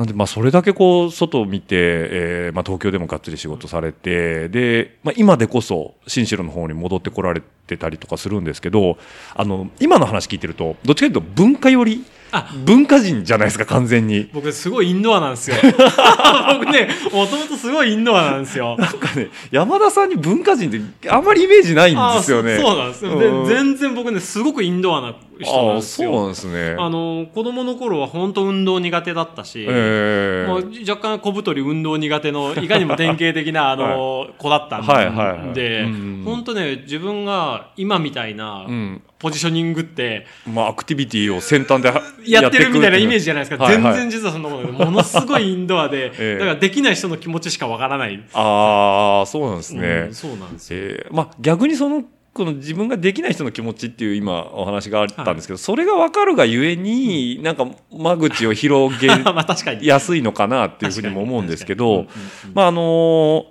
S2: なんで、まあ、それだけこう、外を見て、えーまあ、東京でもがっつり仕事されて、で、まあ、今でこそ、新城の方に戻ってこられてたりとかするんですけど、あの、今の話聞いてると、どっちかというと文化寄り、
S3: あ
S2: 文化人じゃないですか、完全に。
S3: 僕すごいインドアなんですよ [LAUGHS] 僕ねもともとすごいインドアなんですよ
S2: なんかね、山田さんに文化人ってあんまりイメージないんですよね。
S3: あそうなんですよ、
S2: うん
S3: で全然僕ねすごくインドアな人なん
S2: ああ、
S3: ですよ。
S2: そうなんですね。
S3: あの子供の頃は本当運動苦手だったし、
S2: えー
S3: もう若干小太り運動苦手の [LAUGHS] いかにも典型的なあの、子だったんで、
S2: はいはいはい。うん
S3: 本当ね自分が今みたいな
S2: うん。
S3: ポジショニングって
S2: まあ、アクティビティを先端で
S3: やってるみたいなイメージ
S2: ジ。
S3: じゃないですか、
S2: はいはい。
S3: 全然実はそんなことない。ものすごいインドアで、[LAUGHS]
S2: ええ。
S3: だからできない人の気持ちしかわからない、
S2: ああ、そうなんですね。
S3: うんそうなんですよ。
S2: えーまあ、逆にそのこの自分ができない人の気持ちっていう今お話があったんですけど、それが分かるがゆえになんか間口を広げ
S3: まあ確かに
S2: やすいのかなっていうふうにも思うんですけどまああの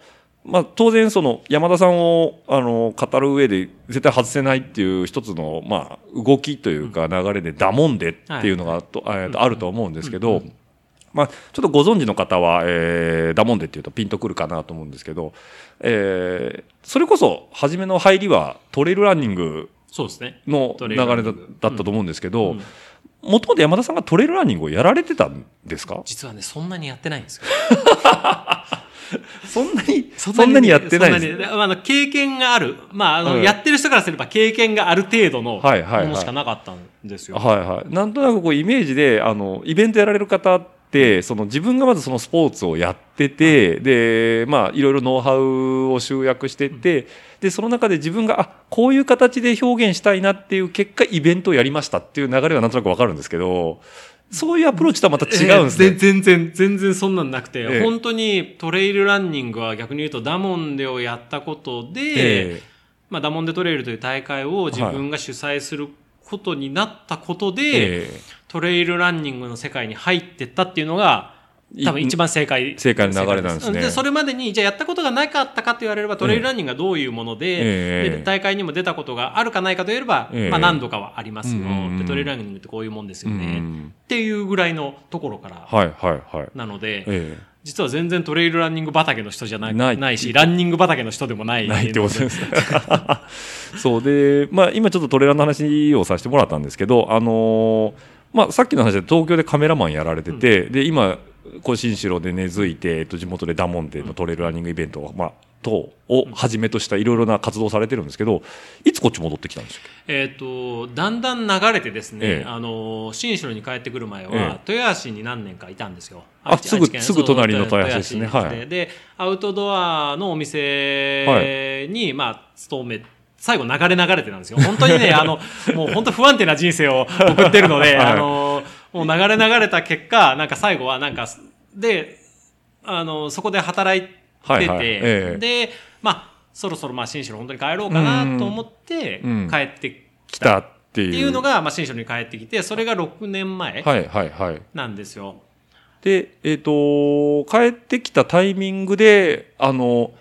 S2: まあ、当然その山田さんをあの語る上で絶対外せないっていう一つの、まあ、動きというか流れでダモンデっていうのがあると思うんですけど、まあ、ちょっとご存知の方は、えーダモンデっていうとピンとくるかなと思うんですけど、えーそれこそ初めの入りはトレイルランニングの
S3: ト
S2: 流れだ
S3: レイルランニング。
S2: だったと思うんですけど
S3: うん。
S2: もともと山田さんがトレイルランニングをやられてたんですか？
S3: 実はねそんなにやってないんですよ [LAUGHS]
S2: そんなにそんなにやってないです
S3: あの経験がある、まああの
S2: はい
S3: やってる人からすれば経験がある程度のものしかなかったんですよ。
S2: はいはい。なんとなくこうイメージで、あの、イベントやられる方って、その自分がまずそのスポーツをやってて、で、まあ、いろいろノウハウを集約してって、で、その中で自分が、あ、こういう形で表現したいなっていう結果、イベントをやりましたっていう流れはなんとなくわかるんですけど、そういうアプローチとはまた違うんですね。
S3: えーぜ全然、全然そんなんなくて、
S2: ええ。
S3: 本当にトレイルランニングは逆に言うとダモンデをやったことで、
S2: え
S3: まあ、ダモンデトレイルという大会を自分が主催することになったことで、
S2: ええ
S3: トレイルランニングの世界に入ってったっていうのが、多分一番正解。
S2: 正解の流れなんですね
S3: それまでに、じゃあやったことがなかったかと言われれば、トレイルランニングがどういうもので、
S2: ええ
S3: で大会にも出たことがあるかないかと言えれば、
S2: ええ
S3: まあ何度かはありますよ、
S2: うん
S3: で。トレイルランニングってこういうもんですよ
S2: う
S3: ね。
S2: ん
S3: っていうぐらいのところから
S2: はいはいはい。
S3: なので、
S2: え
S3: 実は全然トレイルランニング畑の人じゃない
S2: ない
S3: ないし、ランニング畑の人でもない。
S2: えないってことですね。[LAUGHS] そうで、まあ今ちょっとトレーラーの話をさせてもらったんですけど、あのーまあさっきの話で東京でカメラマンやられてて、で今こう新城で根付いて、えっと、地元でダモンデのトレイルランニングイベントを、まあ、等をはじめとしたいろいろな活動をされてるんですけど、いつこっち戻ってきたんでしたっ
S3: えっ、と、だんだん流れてですね、
S2: ええ。
S3: あの、新城に帰ってくる前は、
S2: え
S3: 豊橋に何年かいたんですよ。
S2: あすぐすぐ隣の豊橋ですね。はい。
S3: で、アウトドアのお店に、まあ、勤め、最後流れ流れてなんですよ。本当にね、[LAUGHS] あの、もう本当不安定な人生を送ってるので、[LAUGHS]
S2: はい
S3: あの、もう流れ流れた結果、なんか最後はなんか、で、あの、そこで働いてて、
S2: はいはいええ
S3: で、まあ、そろそろまあ、新城本当に帰ろうかなと思って
S2: うん、
S3: 帰って
S2: け来たっていう。
S3: っていうのが、まあ、新城に帰ってきて、それが6年前
S2: はいはいはい。
S3: なんですよ。
S2: で、えっ、と、帰ってきたタイミングで、あの、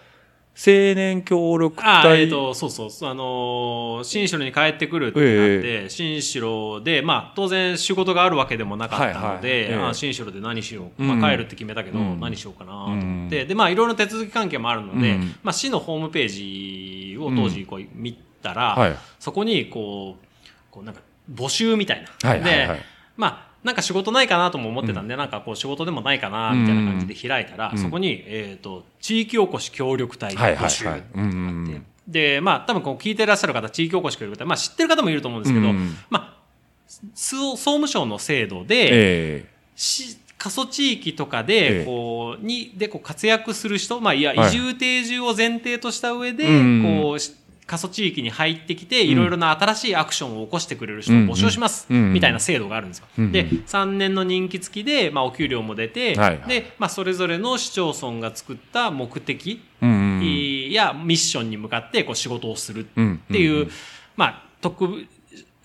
S2: 青年協力
S3: あ、
S2: 隊。
S3: えっ、と、そうそう、あのー新城に帰ってくるってなって、新城で、まあ、当然仕事があるわけでもなかったので、
S2: はいはい。ええ。
S3: あ新城で何しよう、
S2: うん。
S3: まあ、帰るって決めたけど、
S2: うん。
S3: 何しようかなと思って、で、まあ、いろいろ手続き関係もあるので、
S2: うん。
S3: まあ、市のホームページを当時こう見たら、
S2: はい。
S3: そこに、こう、こうなんか、募集みたいな。
S2: はいはいはい。
S3: で、まあ、なんか仕事ないかなとも思ってたんで、なんかこう仕事でもないかな、みたいな感じで開いたら、
S2: うん。
S3: そこに、えっ、と、地域おこし協力隊募集
S2: はい。うんうん
S3: で、まあ、多分こう聞いてらっしゃる方、地域おこし協力隊、まあ知ってる方もいると思うんですけど、
S2: うん
S3: まあ、総総務省の制度で、
S2: え
S3: し過疎地域とか
S2: え
S3: で、
S2: え
S3: こう、に、で、こう活躍する人、まあ、いや、
S2: はい。
S3: 移住定住を前提とした上で、
S2: うん。
S3: こうし、過疎地域に入ってきて、いろいろな新しいアクションを起こしてくれる人を
S2: うん。
S3: 募集します、
S2: うん。
S3: みたいな制度があるんですよ。
S2: うん。
S3: で、3年の任期付きで、まあ、お給料も出て、で、まあ、それぞれの市町村が作った目的、やミッションに向かってこう仕事をする
S2: うん
S3: っていう、
S2: うん。
S3: まあ特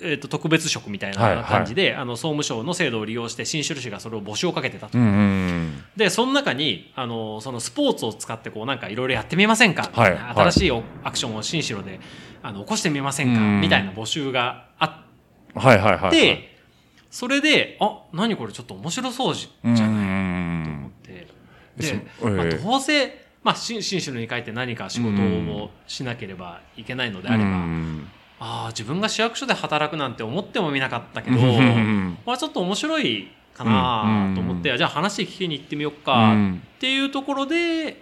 S3: えー、と特別職みたい
S2: はいは
S3: ない。感じで、あの総務省の制度を利用して新種市がそれを募集をかけてたと。
S2: うんうん
S3: でその中にあのそのスポーツを使ってこうなんかいろいろやってみませんか、
S2: はい
S3: 新しいおアクションを新城であの起こしてみませんか、
S2: うん。
S3: みたいな募集があ
S2: はいはいはい。
S3: って、それであ何これちょっと面白そうじゃ
S2: う
S3: ないと思っ
S2: ん
S3: て。
S2: そ
S3: で、
S2: ええ
S3: まあ、どうせ、まあ、新新種に書いて何か仕事をしなければいけないのであれば、
S2: うん
S3: ああ自分が市役所で働くなんて思ってもみなかったけど、
S2: うん
S3: まあ、ちょっと面白いかなと思って、
S2: うん
S3: じゃあ話聞きに行ってみよう
S2: う
S3: か
S2: ん
S3: っていうところで、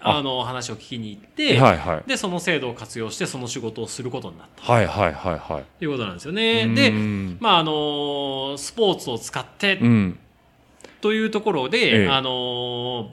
S2: あ
S3: あの話を聞きに行って、
S2: はいはい。
S3: でその制度を活用してその仕事をすることになった
S2: はいはいはいはい。
S3: ということなんですよね。
S2: う
S3: で、
S2: ん
S3: まああのスポーツを使って
S2: うん。
S3: というところで、
S2: ええ
S3: あのー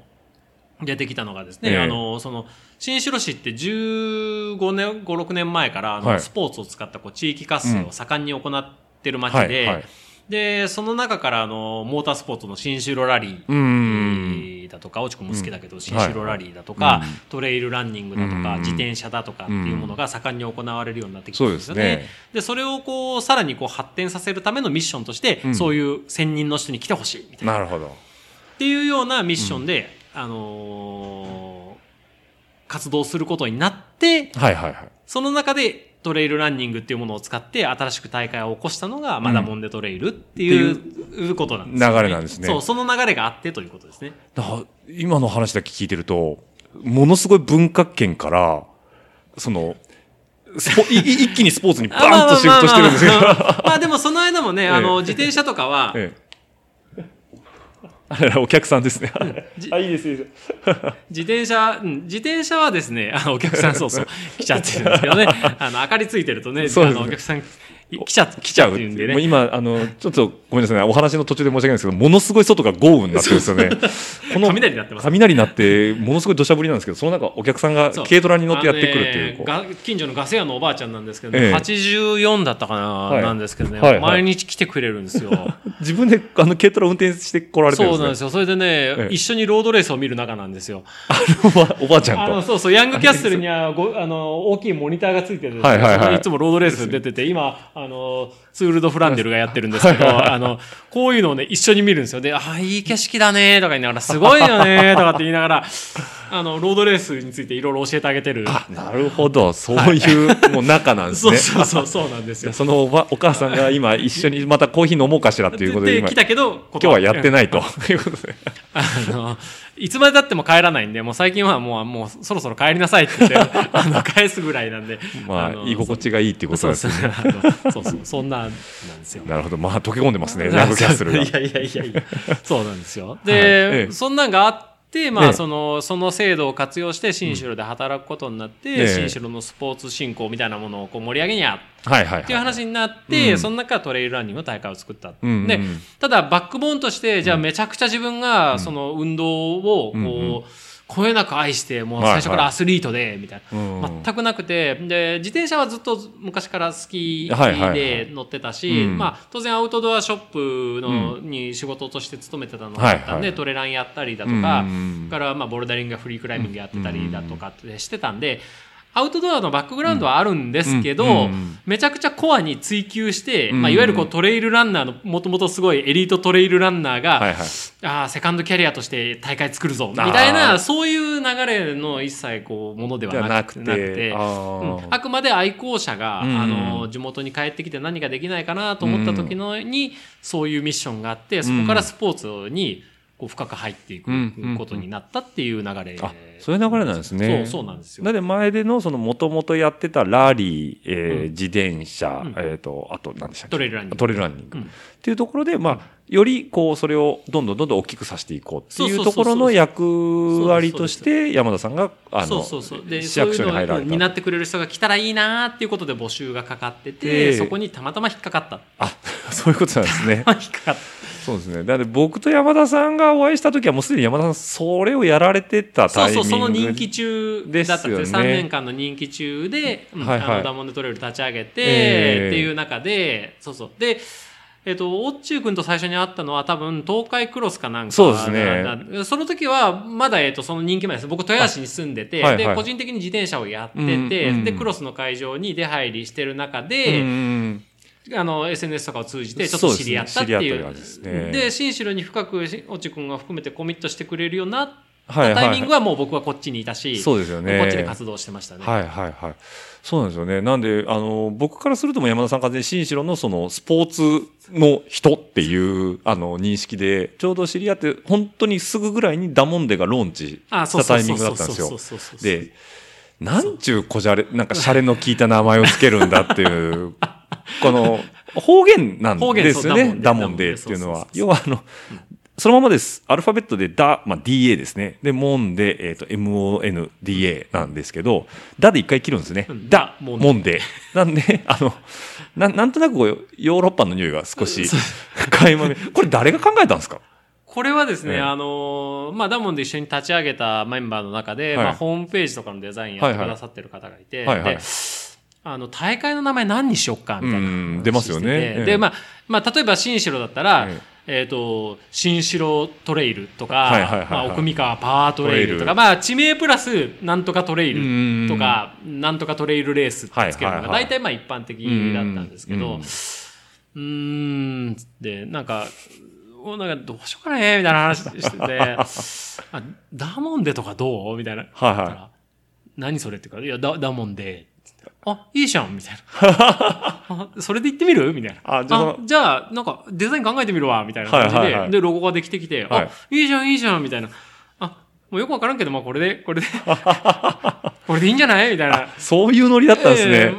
S3: 出てきたのがですね、
S2: ええ
S3: あのーその、新城市って15年、5、6年前から、
S2: はい
S3: スポーツを使ったこう地域活性を盛んに行ってる街で、
S2: はいはい。
S3: で、その中から、あの、モータースポーツの新城ラリー、
S2: うん。
S3: だとか、おちくんも好きだけど、
S2: ん
S3: 新城ラリーだとか、
S2: はい
S3: トレイルランニングだとか、
S2: うん
S3: 自転車だとかっていうものが盛んに行われるようになってきてるんですよね。
S2: ですね。
S3: で、それをこう、さらにこう発展させるためのミッションとして、
S2: うん
S3: そういう専任の人に来てほしいみたいな。
S2: なるほど。
S3: っていうようなミッションで、あのー活動することになって、
S2: はいはいはい。
S3: その中でトレイルランニングっていうものを使って新しく大会を起こしたのがマダモンデトレイルっていう,、ことなんですよ、
S2: 流れなんですね
S3: そう、その流れがあってということですね。
S2: 今の話だけ聞いてると、ものすごい文化圏から、その、一気にスポーツにバーンとシフトしてるんですけど。
S3: まあでもその間もね、[LAUGHS] あ
S2: え
S3: の、自転車とかは、
S2: ええあ [LAUGHS] れお客さんですね。[LAUGHS]
S3: じ
S2: あ、いいです、いいです。[LAUGHS]
S3: 自転車、うん、自転車はですね、あの、お客さんそうそう、来ちゃってるんですけどね、あの、明かりついてるとね、
S2: ね
S3: あの、お客さん、い来ちゃ、来
S2: 来ちゃうっていう。
S3: んでね。
S2: もう今、あの、ちょっとごめんなさいね。お話の途中で申し訳ないんですけど、ものすごい外が豪雨になってるんですよね。[LAUGHS] この
S3: 雷になってます
S2: 雷になって、ものすごい土砂降りなんですけど、その中、お客さんが軽トラに乗ってやってくるっていう。こう
S3: あのねが近所のガス屋のおばあちゃんなんですけど、ね
S2: ええ
S3: 84だったかな、
S2: い
S3: なんですけどね、
S2: はいはい
S3: 毎日来てくれるんですよ。[LAUGHS]
S2: 自分であの軽トラ運転して来られてるんですね。
S3: そうなんですよ。それでね、
S2: ええ
S3: 一緒にロードレースを見る仲なんですよ。
S2: おばおばあちゃ
S3: あの、
S2: んと。
S3: そうそう、ヤングキャッスルにはご、あの、大きいモニターがついてるんですよ。
S2: はいはいはい
S3: いつもロードレース出てて、今、あの、ツール・ド・フランデルがやってるんですけど、あの、こういうのをね、一緒に見るんですよ。で、あ、いい景色だねとか言いながら、すごいよねとかって言いながら、あのロードレースについていろいろ教えてあげてる
S2: あなるほどそういうもう仲なんです
S3: そう
S2: ね。
S3: そうそうそうなんですよ
S2: そのおばお母さんが今一緒にまたコーヒー飲もうかしらっていうことで今
S3: で来たけど
S2: 今日はやってないということで。
S3: あの、いつまでたっても帰らないんで、もう最近はもう、もうそろそろ帰りなさいって言って、[LAUGHS] あの、返すぐらいなんで。
S2: ま
S3: の
S2: あ居心地がいいっていうことですね。
S3: うそうそうそう、そんな、なんですよ。
S2: なるほどまあ溶け込んでますねヤングキャッスルが
S3: い。やいやいやいや、そうなんですよ。
S2: はい
S3: で、
S2: ええ
S3: そんなんがあって、まあ、
S2: ええ。
S3: その、その制度を活用して、新城で働くことになって、
S2: ええ。
S3: 新城のスポーツ振興みたいなものをこう盛り上げにゃっていう
S2: はい。
S3: 話になって、
S2: うん。
S3: その中トレイルランニングの大会を作った。で、ただバックボーンとして、じゃあめちゃくちゃ自分がその運動をこう、こよなく愛して、もう最初からアスリートで、みたいな。
S2: うん。
S3: 全くなくて、で、自転車はずっと昔から好きで乗ってたし、
S2: うん。
S3: まあ、当然アウトドアショップの、に仕事として勤めてたのがあったんで、トレランやったりだと
S2: うん
S3: か、からまあボルダリングやフリークライミングやってたりだとかってしてたんで、アウトドアのバックグラウンドはあるんですけど、
S2: うんうんうん。
S3: めちゃくちゃコアに追求して、
S2: うん。
S3: まあ、いわゆるこうトレイルランナーのもともとすごいエリートトレイルランナーが、
S2: はいはい。
S3: ああセカンドキャリアとして大会作るぞみたいなそういう流れの一切こうものではなくて
S2: あ
S3: くまで愛好者が、
S2: うん
S3: あの地元に帰ってきて何ができないかなと思った時のに、そういうミッションがあってそこからスポーツにこう深く入っていく
S2: うん
S3: ことになったっていう流れ、
S2: あそういう流れなんですね。
S3: そうそうなんですよ。
S2: だって前でのそのもともとやってたラリー、えー
S3: うん。
S2: 自転車、
S3: うん。
S2: えっ、とあと何でしたっけ？
S3: トレイルランニング。
S2: トレイルランニング、
S3: うん。
S2: っていうところでまあよりこうそれをどんどんどんどん大きくさせていこうっていうところの役割として山田さんがあの市役所に入られた。
S3: そういうのを担ってくれる人が来たらいいなっていうことで募集がかかってて、
S2: で
S3: そこにたまたま引っかかった。
S2: あそういうことなんですね。[LAUGHS]
S3: 引っかかった
S2: そうですね。だって僕と山田さんがお会いした時はもうすでに山田さんそれをやられてたタイミング
S3: そうそう、その人気中だったんです
S2: よね。
S3: 3年間の人気中で、うん
S2: はいはい。
S3: あのダモンデトレイル立ち上げて、
S2: ええ。
S3: っていう中で、そうそう。で、えっ、と、オッチー君と最初に会ったのは多分東海クロスかなんか
S2: そうですね。
S3: なその時はまだ、えっ、と、その人気前です。僕、豊橋に住んでて、
S2: はいはい。
S3: で、個人的に自転車をやってて、
S2: うんうん
S3: で、クロスの会場に出入りしてる中
S2: うん
S3: で、
S2: うん
S3: あの、SNS とかを通じてちょっと知り合ったっていう。
S2: ですねね
S3: で、新城に深く、しオチ君が含めてコミットしてくれるようになったタイミングはもう僕はこっちにいたし、
S2: そうですよね。
S3: こっちで活動してましたね。
S2: はいはいはい。そうなんですよね。なんで、あの、僕からするとも山田さん完全に新城のそのスポーツの人っていう、あの、認識で、ちょうど知り合って、本当にすぐぐらいにダモンデがローンチ
S3: あ、
S2: したタイミングだったんですよ。で、なんちゅうこじゃれ、なんかシャレの効いた名前をつけるんだっていう、この [LAUGHS] 方言なんですよね。ダモンデっていうのは。要はあの、そのままです。アルファベットでダ、まあ、DA ですね。で、モンで、えっ、と、MONDA なんですけど、ダで一回切るんですね。
S3: うん
S2: ダ、
S3: モンデ
S2: モンデ。なんで、あの、ななんとなくこうヨーロッパの匂いが少し、垣間見これ誰が考えたんですか？
S3: これはですね、
S2: ええ
S3: あのーまあ、ダモンで一緒に立ち上げたメンバーの中で、
S2: はい
S3: まあ、ホームページとかのデザインやってくださってる方がいて、
S2: はいはい
S3: であの、大会の名前何にしよっかみたいな
S2: うん
S3: 話
S2: 出ますよね。ええ。
S3: で、まあ、まあ、例えば新城だったら、
S2: え
S3: え。っ、と、新城トレイルとか、
S2: はいはいはいはい。
S3: まあ、奥三河パワートレイルとか、まあ、地名プラス、なんとかトレイ
S2: うん
S3: ルとか、なんとかトレイルレースってつけるのが、大体まあ一般的だったんですけど、
S2: うん
S3: うーん、つって、なんか、おなんかどうしようかねみたいな話してて、[LAUGHS] あダモンデとかどう？みたいな。
S2: はいはい。
S3: 何それって言うから、いや、ダダモンデ。あ、いいじゃんみたいな。[LAUGHS] あそれで言ってみる？みたいな。
S2: あじゃあ
S3: あじゃあ、なんか、デザイン考えてみるわ、みたいな感じで、
S2: はいはいはい
S3: で、ロゴができてきて、
S2: はい
S3: あ、いいじゃん、いいじゃん、みたいな。あ、もうよくわからんけど、まあ、これで、これで、[LAUGHS] これでいいんじゃない？みたいな。
S2: そういうノリだったんですね。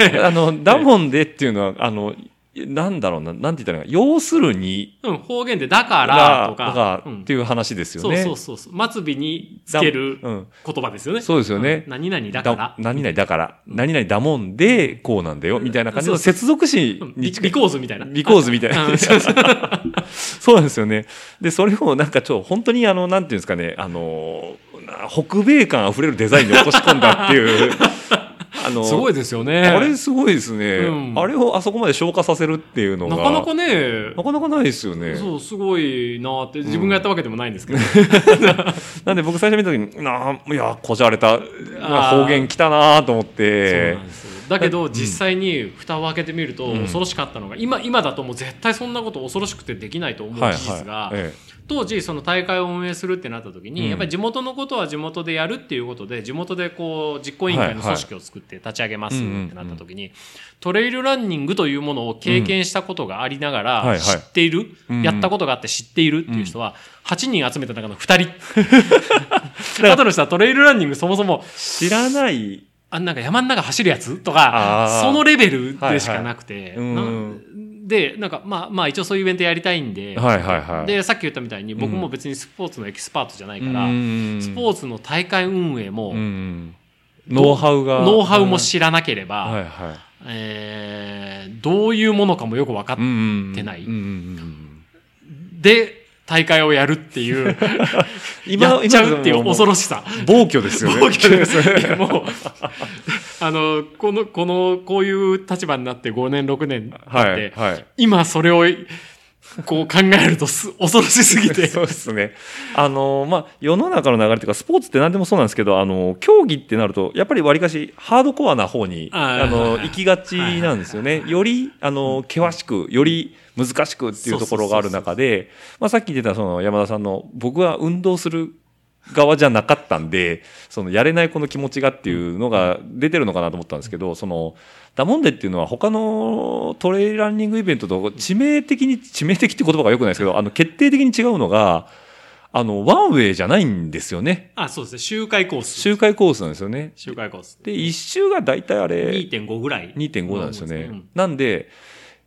S3: えー
S2: あの、ダモンでっていうのは、あの、なんだろうな、なんて言ったらいい要するに、
S3: うん、方言で、だから、と
S2: が
S3: か、うん
S2: っていう話ですよね。
S3: そうそうそう。末尾につける。言葉ですよね。
S2: そうですよね
S3: ん何々だから。
S2: 何々だから、何々だもんで、こうなんだよ、みたいな感じの接続詞に近い
S3: うんビビコーズみたいな。
S2: ビコーズみたいな。
S3: うん [LAUGHS] そう
S2: なんですよね。で、それをなんかちょ、本当にあの、なんていうんですかね、あの、な北米感あふれるデザインに落とし込んだっていう、あの、
S3: すごいですよね。
S2: あれすごいですね、
S3: うん。
S2: あれをあそこまで消化させるっていうのが。
S3: なかなかね、
S2: なかなかないですよね。
S3: そう、すごいなって、自分がやったわけでもないんですけど。[LAUGHS]
S2: なんで僕最初見た時に、なあ、いや、こじゃれた、方言来たなと思って。
S3: だけど実際に蓋を開けてみると
S2: うん
S3: 恐ろしかったのが、今今だともう絶対そんなこと恐ろしくてできないと思う
S2: はい
S3: 事実が、
S2: はいえ
S3: 当時その大会を運営するってなった時に、
S2: うん。
S3: やっぱり地元のことは地元でやるっていうことで地元でこう実行委員会の組織を作って立ち上げますってなった時に、トレイルランニングというものを経験したことがありながら、知っている、
S2: うん
S3: やったことがあって知っているっていう人は8人集めた中の2人。[LAUGHS] あとの人はトレイルランニングそもそも
S2: 知らない。
S3: あなんか山の中走るやつとかそのレベルでしかなくて、
S2: はいはい
S3: でなんかまあまあ一応そういうイベントやりたいんで、
S2: はいはいはい。
S3: でさっき言ったみたいに僕も別にスポーツのエキスパートじゃないから、
S2: うん
S3: スポーツの大会運営も、
S2: うんノウハウが。
S3: ノウハウも知らなければ、
S2: はいはい。
S3: えーどういうものかもよく分かってないで大会をやるっていう [LAUGHS]
S2: 今
S3: やっちゃうっていう
S2: 今
S3: 恐ろしさ。
S2: 暴挙ですよね。[LAUGHS]
S3: 暴挙です [LAUGHS] もうあのこのこのこういう立場になって5年6年経って、
S2: はいはい。
S3: 今それをこう考えるとす恐ろしすぎて [LAUGHS]
S2: そうですね。あの、まあ、世の中の流れというか、スポーツって何でもそうなんですけど、あの、競技ってなると、やっぱりわりかしハードコアな方に、あの、行きがちなんですよね。より、あの、険しく、より難しくっていうところがある中で、まあ、さっき出たその山田さんの、僕は運動する側じゃなかったんで、そのやれないこの気持ちがっていうのが出てるのかなと思ったんですけど、その、ダモンデっていうのは他のトレイルランニングイベントと致命的に、致命的って言葉が良くないですけど、あの、決定的に違うのが、あの、ワンウェイじゃないんですよね。
S3: あそうですね周回コース
S2: 周回コースなんですよね。
S3: 周回コース
S2: で、一周が大体あれ、
S3: 2.5ぐらい
S2: 2.5なんですよね。
S3: うん
S2: なんで、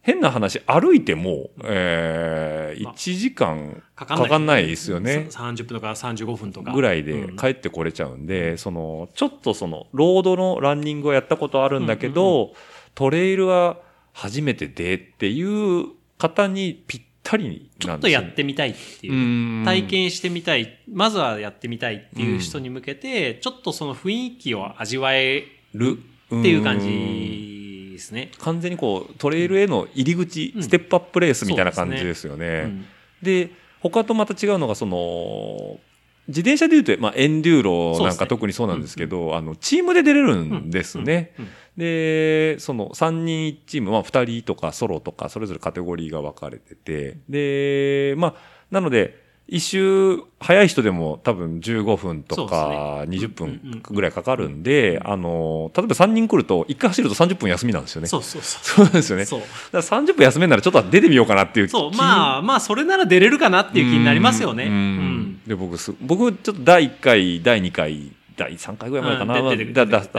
S2: 変な話、歩いても、えー、
S3: まあ
S2: 1時間
S3: か
S2: かかんないですよね。
S3: さ30分とか35分とか。
S2: ぐらいで
S3: うん
S2: 帰ってこれちゃうんで、その、ちょっとその、ロードのランニングをやったことあるんだけど、トレイルは初めてでっていう方にぴったり
S3: ちょっとやってみたいっていうう、
S2: ん。
S3: 体験してみたい。まずはやってみたいっていう人に向けて、ちょっとその雰囲気を味わえ
S2: る
S3: っていう感
S2: ん。
S3: じですね。
S2: 完全にこうトレイルへの入り口、
S3: うん。
S2: ステップアップレースみたいな感じですよね。
S3: うん。
S2: で他とまた違うのがその自転車でいうと、まあ、エンデューロなんか特にそうなんですけど、あのチームで出れるんですね。でその3人1チーム、まあ、2人とかソロとかそれぞれカテゴリーが分かれてて。でまあなので一周早い人でも多分15分とか20分ぐらいかかるんで、あの、例えば3人来ると1回走ると30分休みなんですよね。
S3: そうそうそう。
S2: そうですよね。
S3: そう。
S2: だから30分休めんならちょっと出てみようかなっていう気
S3: そう。まあ、まあ、それなら出れるかなっていう気になりますよね。
S2: う
S3: うんん。
S2: で僕す僕ちょっと第1回第2回第3回ぐらい前かな、
S3: うん出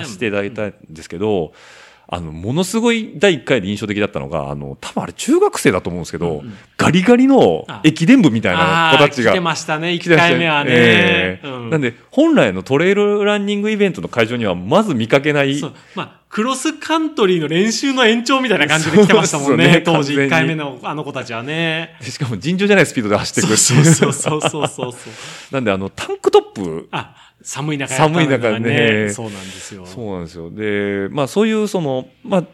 S2: していただいたんですけどあのものすごい第1回で印象的だったのがあの多分あれ中学生だと思うんですけど、
S3: うんうん
S2: ガリガリの駅伝部みたいな子たちが
S3: 来てましたね、1
S2: 来てました
S3: 回目はね。
S2: ええ
S3: うん
S2: なんで本来のトレイルランニングイベントの会場にはまず見かけない
S3: そう。まあ、クロスカントリーの練習の延長みたいな感じで来てましたもんね、
S2: ね
S3: 当時1
S2: 完全に
S3: 回目のあの子たちはね。
S2: しかも尋常じゃないスピードで走っていくって
S3: そ
S2: う
S3: そうそうそうそうそう。[LAUGHS]
S2: なんであのタンクトップ
S3: あ、寒い中
S2: 寒い中
S3: が
S2: ね
S3: そうなんですよ。
S2: そうなんですよ。で、まあそういうその、まあ、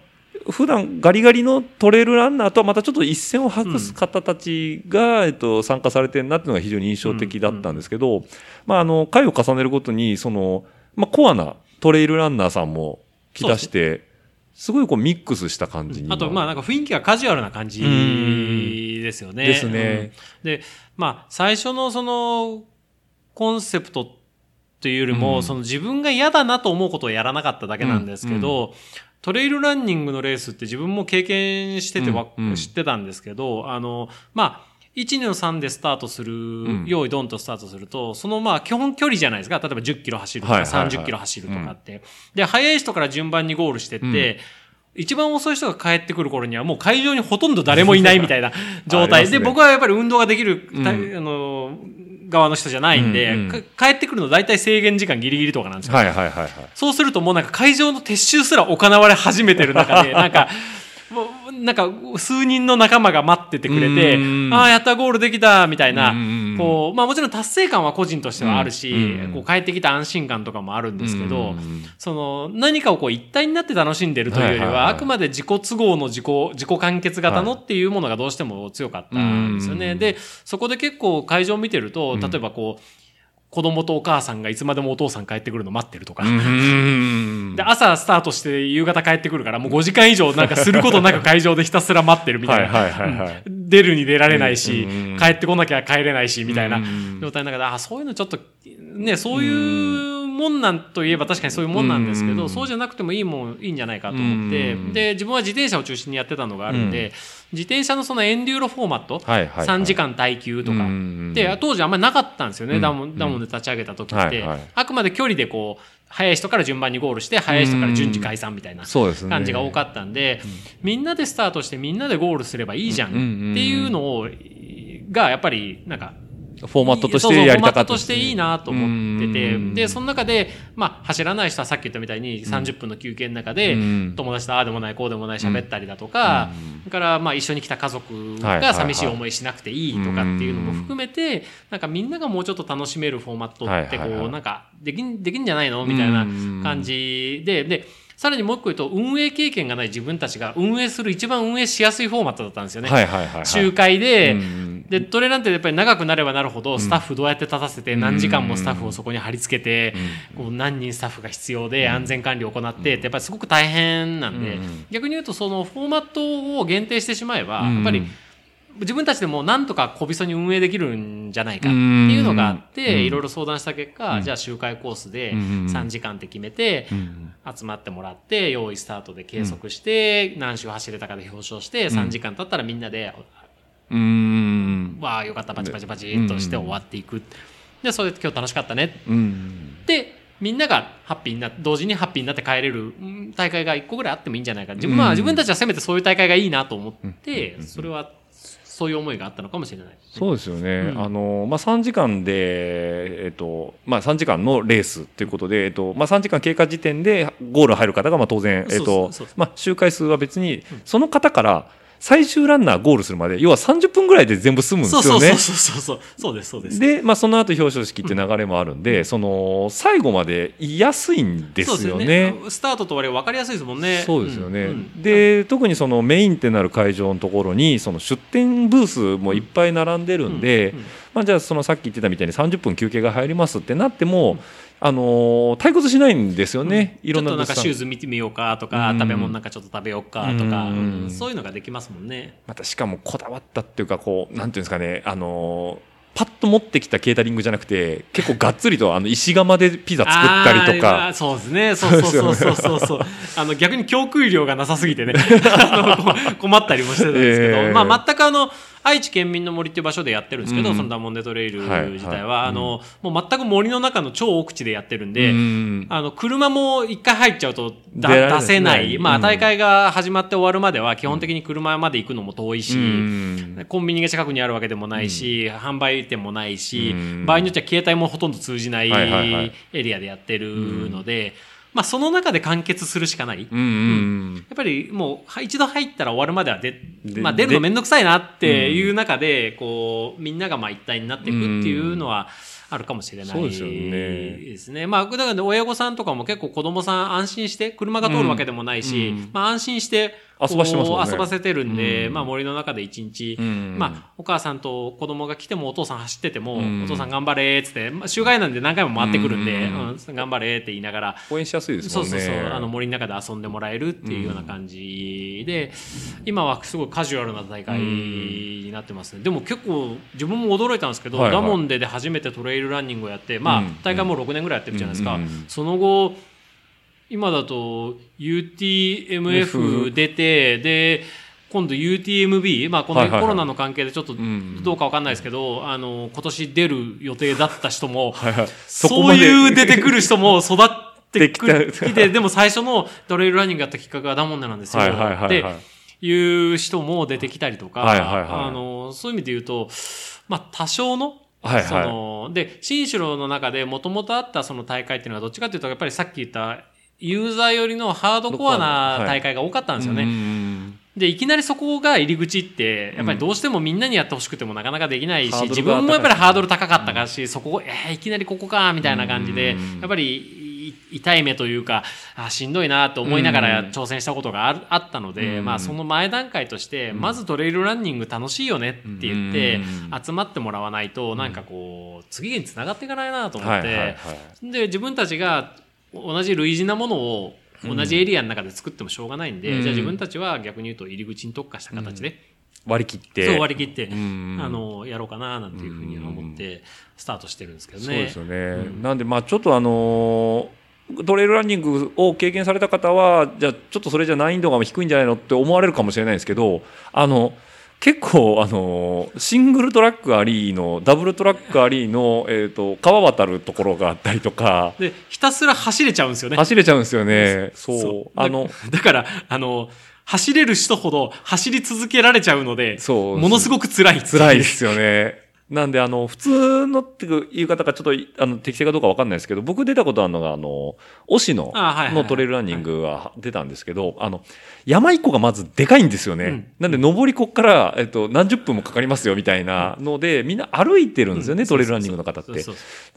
S2: 普段ガリガリのトレイルランナーとはまたちょっと一線を画す方たちが、えっと、参加されてるなっていうのが非常に印象的だったんですけど、まああの、回を重ねるごとに、その、まあコアなトレイルランナーさんも来だして、すごいこうミックスした感じに。
S3: あと、まあなんか雰囲気がカジュアルな感じですよね。
S2: ですね
S3: うんで、まあ最初のそのコンセプトというよりも、
S2: うん。
S3: その自分が嫌だなと思うことをやらなかっただけなんですけど、トレイルランニングのレースって自分も経験しててわ、
S2: うん。うん。
S3: 知ってたんですけど、あの、まあ、1の3でスタートする、
S2: ん
S3: 用意ドンとスタートすると、そのまあ基本距離じゃないですか。例えば10キロ走るとか
S2: はいはいはい。
S3: 30キロ走るとかって。で、速い人から順番にゴールしてって、一番遅い人が帰ってくる頃にはもう会場にほとんど誰もいないみたいな状
S2: あ
S3: 態。[LAUGHS]
S2: ね。
S3: で、僕はやっぱり運動ができる、
S2: うん。
S3: たあの、側の人じゃないんで、
S2: うんうん
S3: か帰ってくるの大体制限時間ギリギリとかなんですよ。
S2: はいはいはいはい。
S3: そうするともうなんか会場の撤収すら行われ始めてる中で、[LAUGHS] なんか、なんか数人の仲間が待っててくれて
S2: うん、
S3: ああ、やったゴールできた、みたいな
S2: うん、
S3: こう、まあもちろん達成感は個人としてはあるし
S2: うん、
S3: こう帰ってきた安心感とかもあるんですけど
S2: うん、
S3: その何かをこう一体になって楽しんでるというよりは、あくまで自己都合の自己、自己完結型のっていうものがどうしても強かったんですよね。
S2: うん。
S3: で、そこで結構会場を見てると、例えばこう、子供とお母さんがいつまでもお父さん帰ってくるの待ってるとか。
S2: うん。
S3: で、朝スタートして夕方帰ってくるから、もう5時間以上なんかすることなく会場でひたすら待ってるみたいな。出るに出られないし、
S2: うん
S3: 帰ってこなきゃ帰れないし、みたいな。
S2: うん
S3: 状態の中で、あ、そういうのちょっと、ね、そういうもんなんといえば確かにそういうもんなんですけど、
S2: うん。
S3: そうじゃなくてもいいもん、いいんじゃないかと思って、
S2: うん
S3: で、自分は自転車を中心にやってたのがあるんで、自転車のそのエンデューロフォーマット、
S2: はいはいはい。
S3: 3時間耐久とか、
S2: うん
S3: で、当時あんまりなかったんですよね、
S2: うん
S3: ダモンダモンで立ち上げた時って、
S2: はいはい。
S3: あくまで距離でこう、速い人から順番にゴールして、速い人から順次解散みたいな感じが多かったんで、みんなでスタートしてみんなでゴールすればいいじゃんっていうのを、がやっぱりなんか、
S2: フォーマットとしてやりたかった
S3: そうそうフォーマットとしていいなと思ってて、
S2: うん。
S3: で、その中で、まあ、走らない人はさっき言ったみたいに30分の休憩の中で、
S2: うん。
S3: 友達とああでもないこうでもない喋ったりだとか、それからまあ一緒に来た家族が寂しい思いしなくていいとかっていうのも含めて、なんかみんながもうちょっと楽しめるフォーマットってこう、なんかできん、できんじゃないのみたいな感じで、で、さらにもう一個言うと、運営経験がない自分たちが運営する一番運営しやすいフォーマットだったんですよね。
S2: はいはいはいはい。
S3: 集会で、
S2: うん
S3: で、トレランってやっぱり長くなればなるほど、スタッフどうやって立たせて、何時間もスタッフをそこに貼り付けて、こう何人スタッフが必要で安全管理を行ってって、やっぱりすごく大変なんで
S2: うん、
S3: 逆に言うとそのフォーマットを限定してしまえば、
S2: うん。
S3: やっぱり自分たちでもなんとか小びそに運営できるんじゃないかっていうのがあって、
S2: うん。
S3: いろいろ相談した結果、じゃあ周回コースで
S2: うん
S3: 3時間って決めて、
S2: うん
S3: 集まってもらって、用意スタートで計測して、何周走れたかで表彰して、3時間経ったらみんなで、
S2: うーん
S3: わあよかったパチパチパチっとして終わっていく、でそれで今日楽しかったね。
S2: うん
S3: でみんながハッピーにな同時にハッピーになって帰れるうん大会が1個ぐらいあってもいいんじゃないか自分,、まあ、
S2: うん。
S3: 自分たちはせめてそういう大会がいいなと思って、それはそういう思いがあったのかもしれない。
S2: そうですよね、
S3: うん。
S2: あのまあ、3時間で、えっとまあ、3時間のレースということで、えっとまあ、3時間経過時点でゴール入る方がまあ当然、えっとまあ、周回数は別に、その方から最終ランナーゴールするまで要は30分ぐらいで全部済むんですよね。
S3: そうそうそう。そうそう。そうそうですそうです。
S2: で、まあ、その後表彰式って流れもあるんで、その最後まで言いやすいんですよ
S3: そう
S2: ね。
S3: スタートと終わり分かりやすいですもんね。
S2: そうですよね、
S3: ん。うん。
S2: で特にそのメインってなる会場のところにその出店ブースもいっぱい並んでるんで、
S3: うん。うん。
S2: まあ、じゃあそのさっき言ってたみたいに30分休憩が入りますってなっても、あのー退屈しないんですよね、いろんな
S3: ちょっとなんかシュー
S2: ズ
S3: ズ見てみようかとか、
S2: うん。
S3: 食べ物なんかちょっと食べようかとか、
S2: うん。
S3: うんそういうのができますもんね。
S2: またしかもこだわったっていうかこうなんていうんですかね。あのーパッと持ってきたケータリングじゃなくて結構がっつりとあの石窯でピザ作ったりとか。[LAUGHS]
S3: あそうですね。そうそうそうそうそう。[LAUGHS] あの逆に供給量がなさすぎてね、[LAUGHS] 困ったりもしてたんですけど、
S2: ええ。
S3: まあ全くあの愛知県民の森っていう場所でやってるんですけど、
S2: うん。
S3: そのダモンデトレイル
S2: はい
S3: 自体は、
S2: はい
S3: あのもう全く森の中の超奥地でやってるんで、
S2: うん。
S3: あの車も一回入っちゃうとだ
S2: 出
S3: せない、まあ、
S2: うん。
S3: 大会が始まって終わるまでは基本的に車まで行くのも遠いし、
S2: うん。
S3: コンビニが近くにあるわけでもないし、販売店もないし、
S2: うん。
S3: 場合によっては携帯もほとんど通じないエリアでやってるので、まあ、その中で完結するしかない。
S2: うんうん
S3: やっぱりもうは一度入ったら終わるまではで、
S2: で
S3: まあ、出るのめんどくさいなっていう中で、こうみんながまあ一体になっていくっていうのはあるかもしれない
S2: ですよね
S3: ですね。まあ、だからね親御さんとかも結構子供さん安心して、車が通るわけでもないし、
S2: うん
S3: まあ安心して、
S2: 遊ばしてますもんね。
S3: 遊ばせてるんで、
S2: うん。
S3: まあ森の中で一日、
S2: うん。
S3: まあお母さんと子供が来てもお父さん走ってても、
S2: うん。
S3: お父さん頑張れーっつって、まあ、周回なんで何回も回ってくるんで、頑張れーって言いながら、
S2: 応援しやすいですもんね。
S3: そうそうそう、あの森の中で遊んでもらえるっていうような感じで、今はすごいカジュアルな大会になってますね。でも結構自分も驚いたんですけど、
S2: はいはい。
S3: ダモンデで初めてトレイルランニングをやって、まあ、
S2: うん。
S3: 大会もう6年ぐらいやってるじゃないですか。その後、今だと UTMF 出て、で、今度 UTMB、まあ、このコロナの関係でちょっと
S2: ん。
S3: どうかわかんないですけど、あの、今年出る予定だった人も、
S2: はいはい。そ
S3: ういう出てくる人も育って
S2: き
S3: て、でも最初のトレイルランニングやったきっかけはダモンデなんですよ。
S2: はいはいはいはい。
S3: っていう人も出てきたりとか、
S2: はいはいはい
S3: あの、そういう意味で言うと、まあ多少の、
S2: はいはい。
S3: その、で、新城の中でもともとあったその大会っていうのはどっちかっていうと、やっぱりさっき言ったユーザー寄りのハードコアな大会が多かったんですよね。
S2: うん
S3: で、いきなりそこが入り口って、やっぱりどうしてもみんなにやってほしくてもなかなかできないし、自分もやっぱりハードル高かったからし、そこ、えーいきなりここか、みたいな感じで
S2: うん、
S3: やっぱりい痛い目というかあしんどいなと思いながら
S2: うん
S3: 挑戦したことがあるあったので、
S2: うん
S3: まあ、その前段階として、まずトレイルランニング楽しいよねって言って、
S2: うん
S3: 集まってもらわないとなんかこう次につながっていかないなと思って。で自分たちが同じ類似なものを同じエリアの中で作ってもしょうがないんで、
S2: うん
S3: じゃあ自分たちは逆に言うと入り口に特化した形で、
S2: 割り切って。
S3: そう割り切って、
S2: うん
S3: あのやろうかななんていうふうに思ってスタートしてるんですけどね。
S2: そうですよね。
S3: うん
S2: なんで、まあちょっとあのートレイルランニングを経験された方は、じゃあちょっとそれじゃ難易度が低いんじゃないのって思われるかもしれないですけど、あの、結構、あのーシングルトラックありの、ダブルトラックありの、えっ、と、川渡るところがあったりとか、
S3: でひたすら走れちゃうんですよね。
S2: 走れちゃうんですよね。そう。あの、
S3: だからあの走れる人ほど走り続けられちゃうので
S2: そう
S3: ものすごく辛い
S2: 辛いですよね。なんで、あの、普通のっていう言い方がちょっと、あの、適正かどうかわかんないですけど、僕出たことあるのが、あの、押野のトレイルランニングが出たんですけど、あの、山一個がまずでかいんですよね。
S3: うん
S2: なんで、登りこっから、えっと、何十分もかかりますよ、みたいなので、みんな歩いてるんですよね、
S3: うん
S2: トレイルランニングの方って。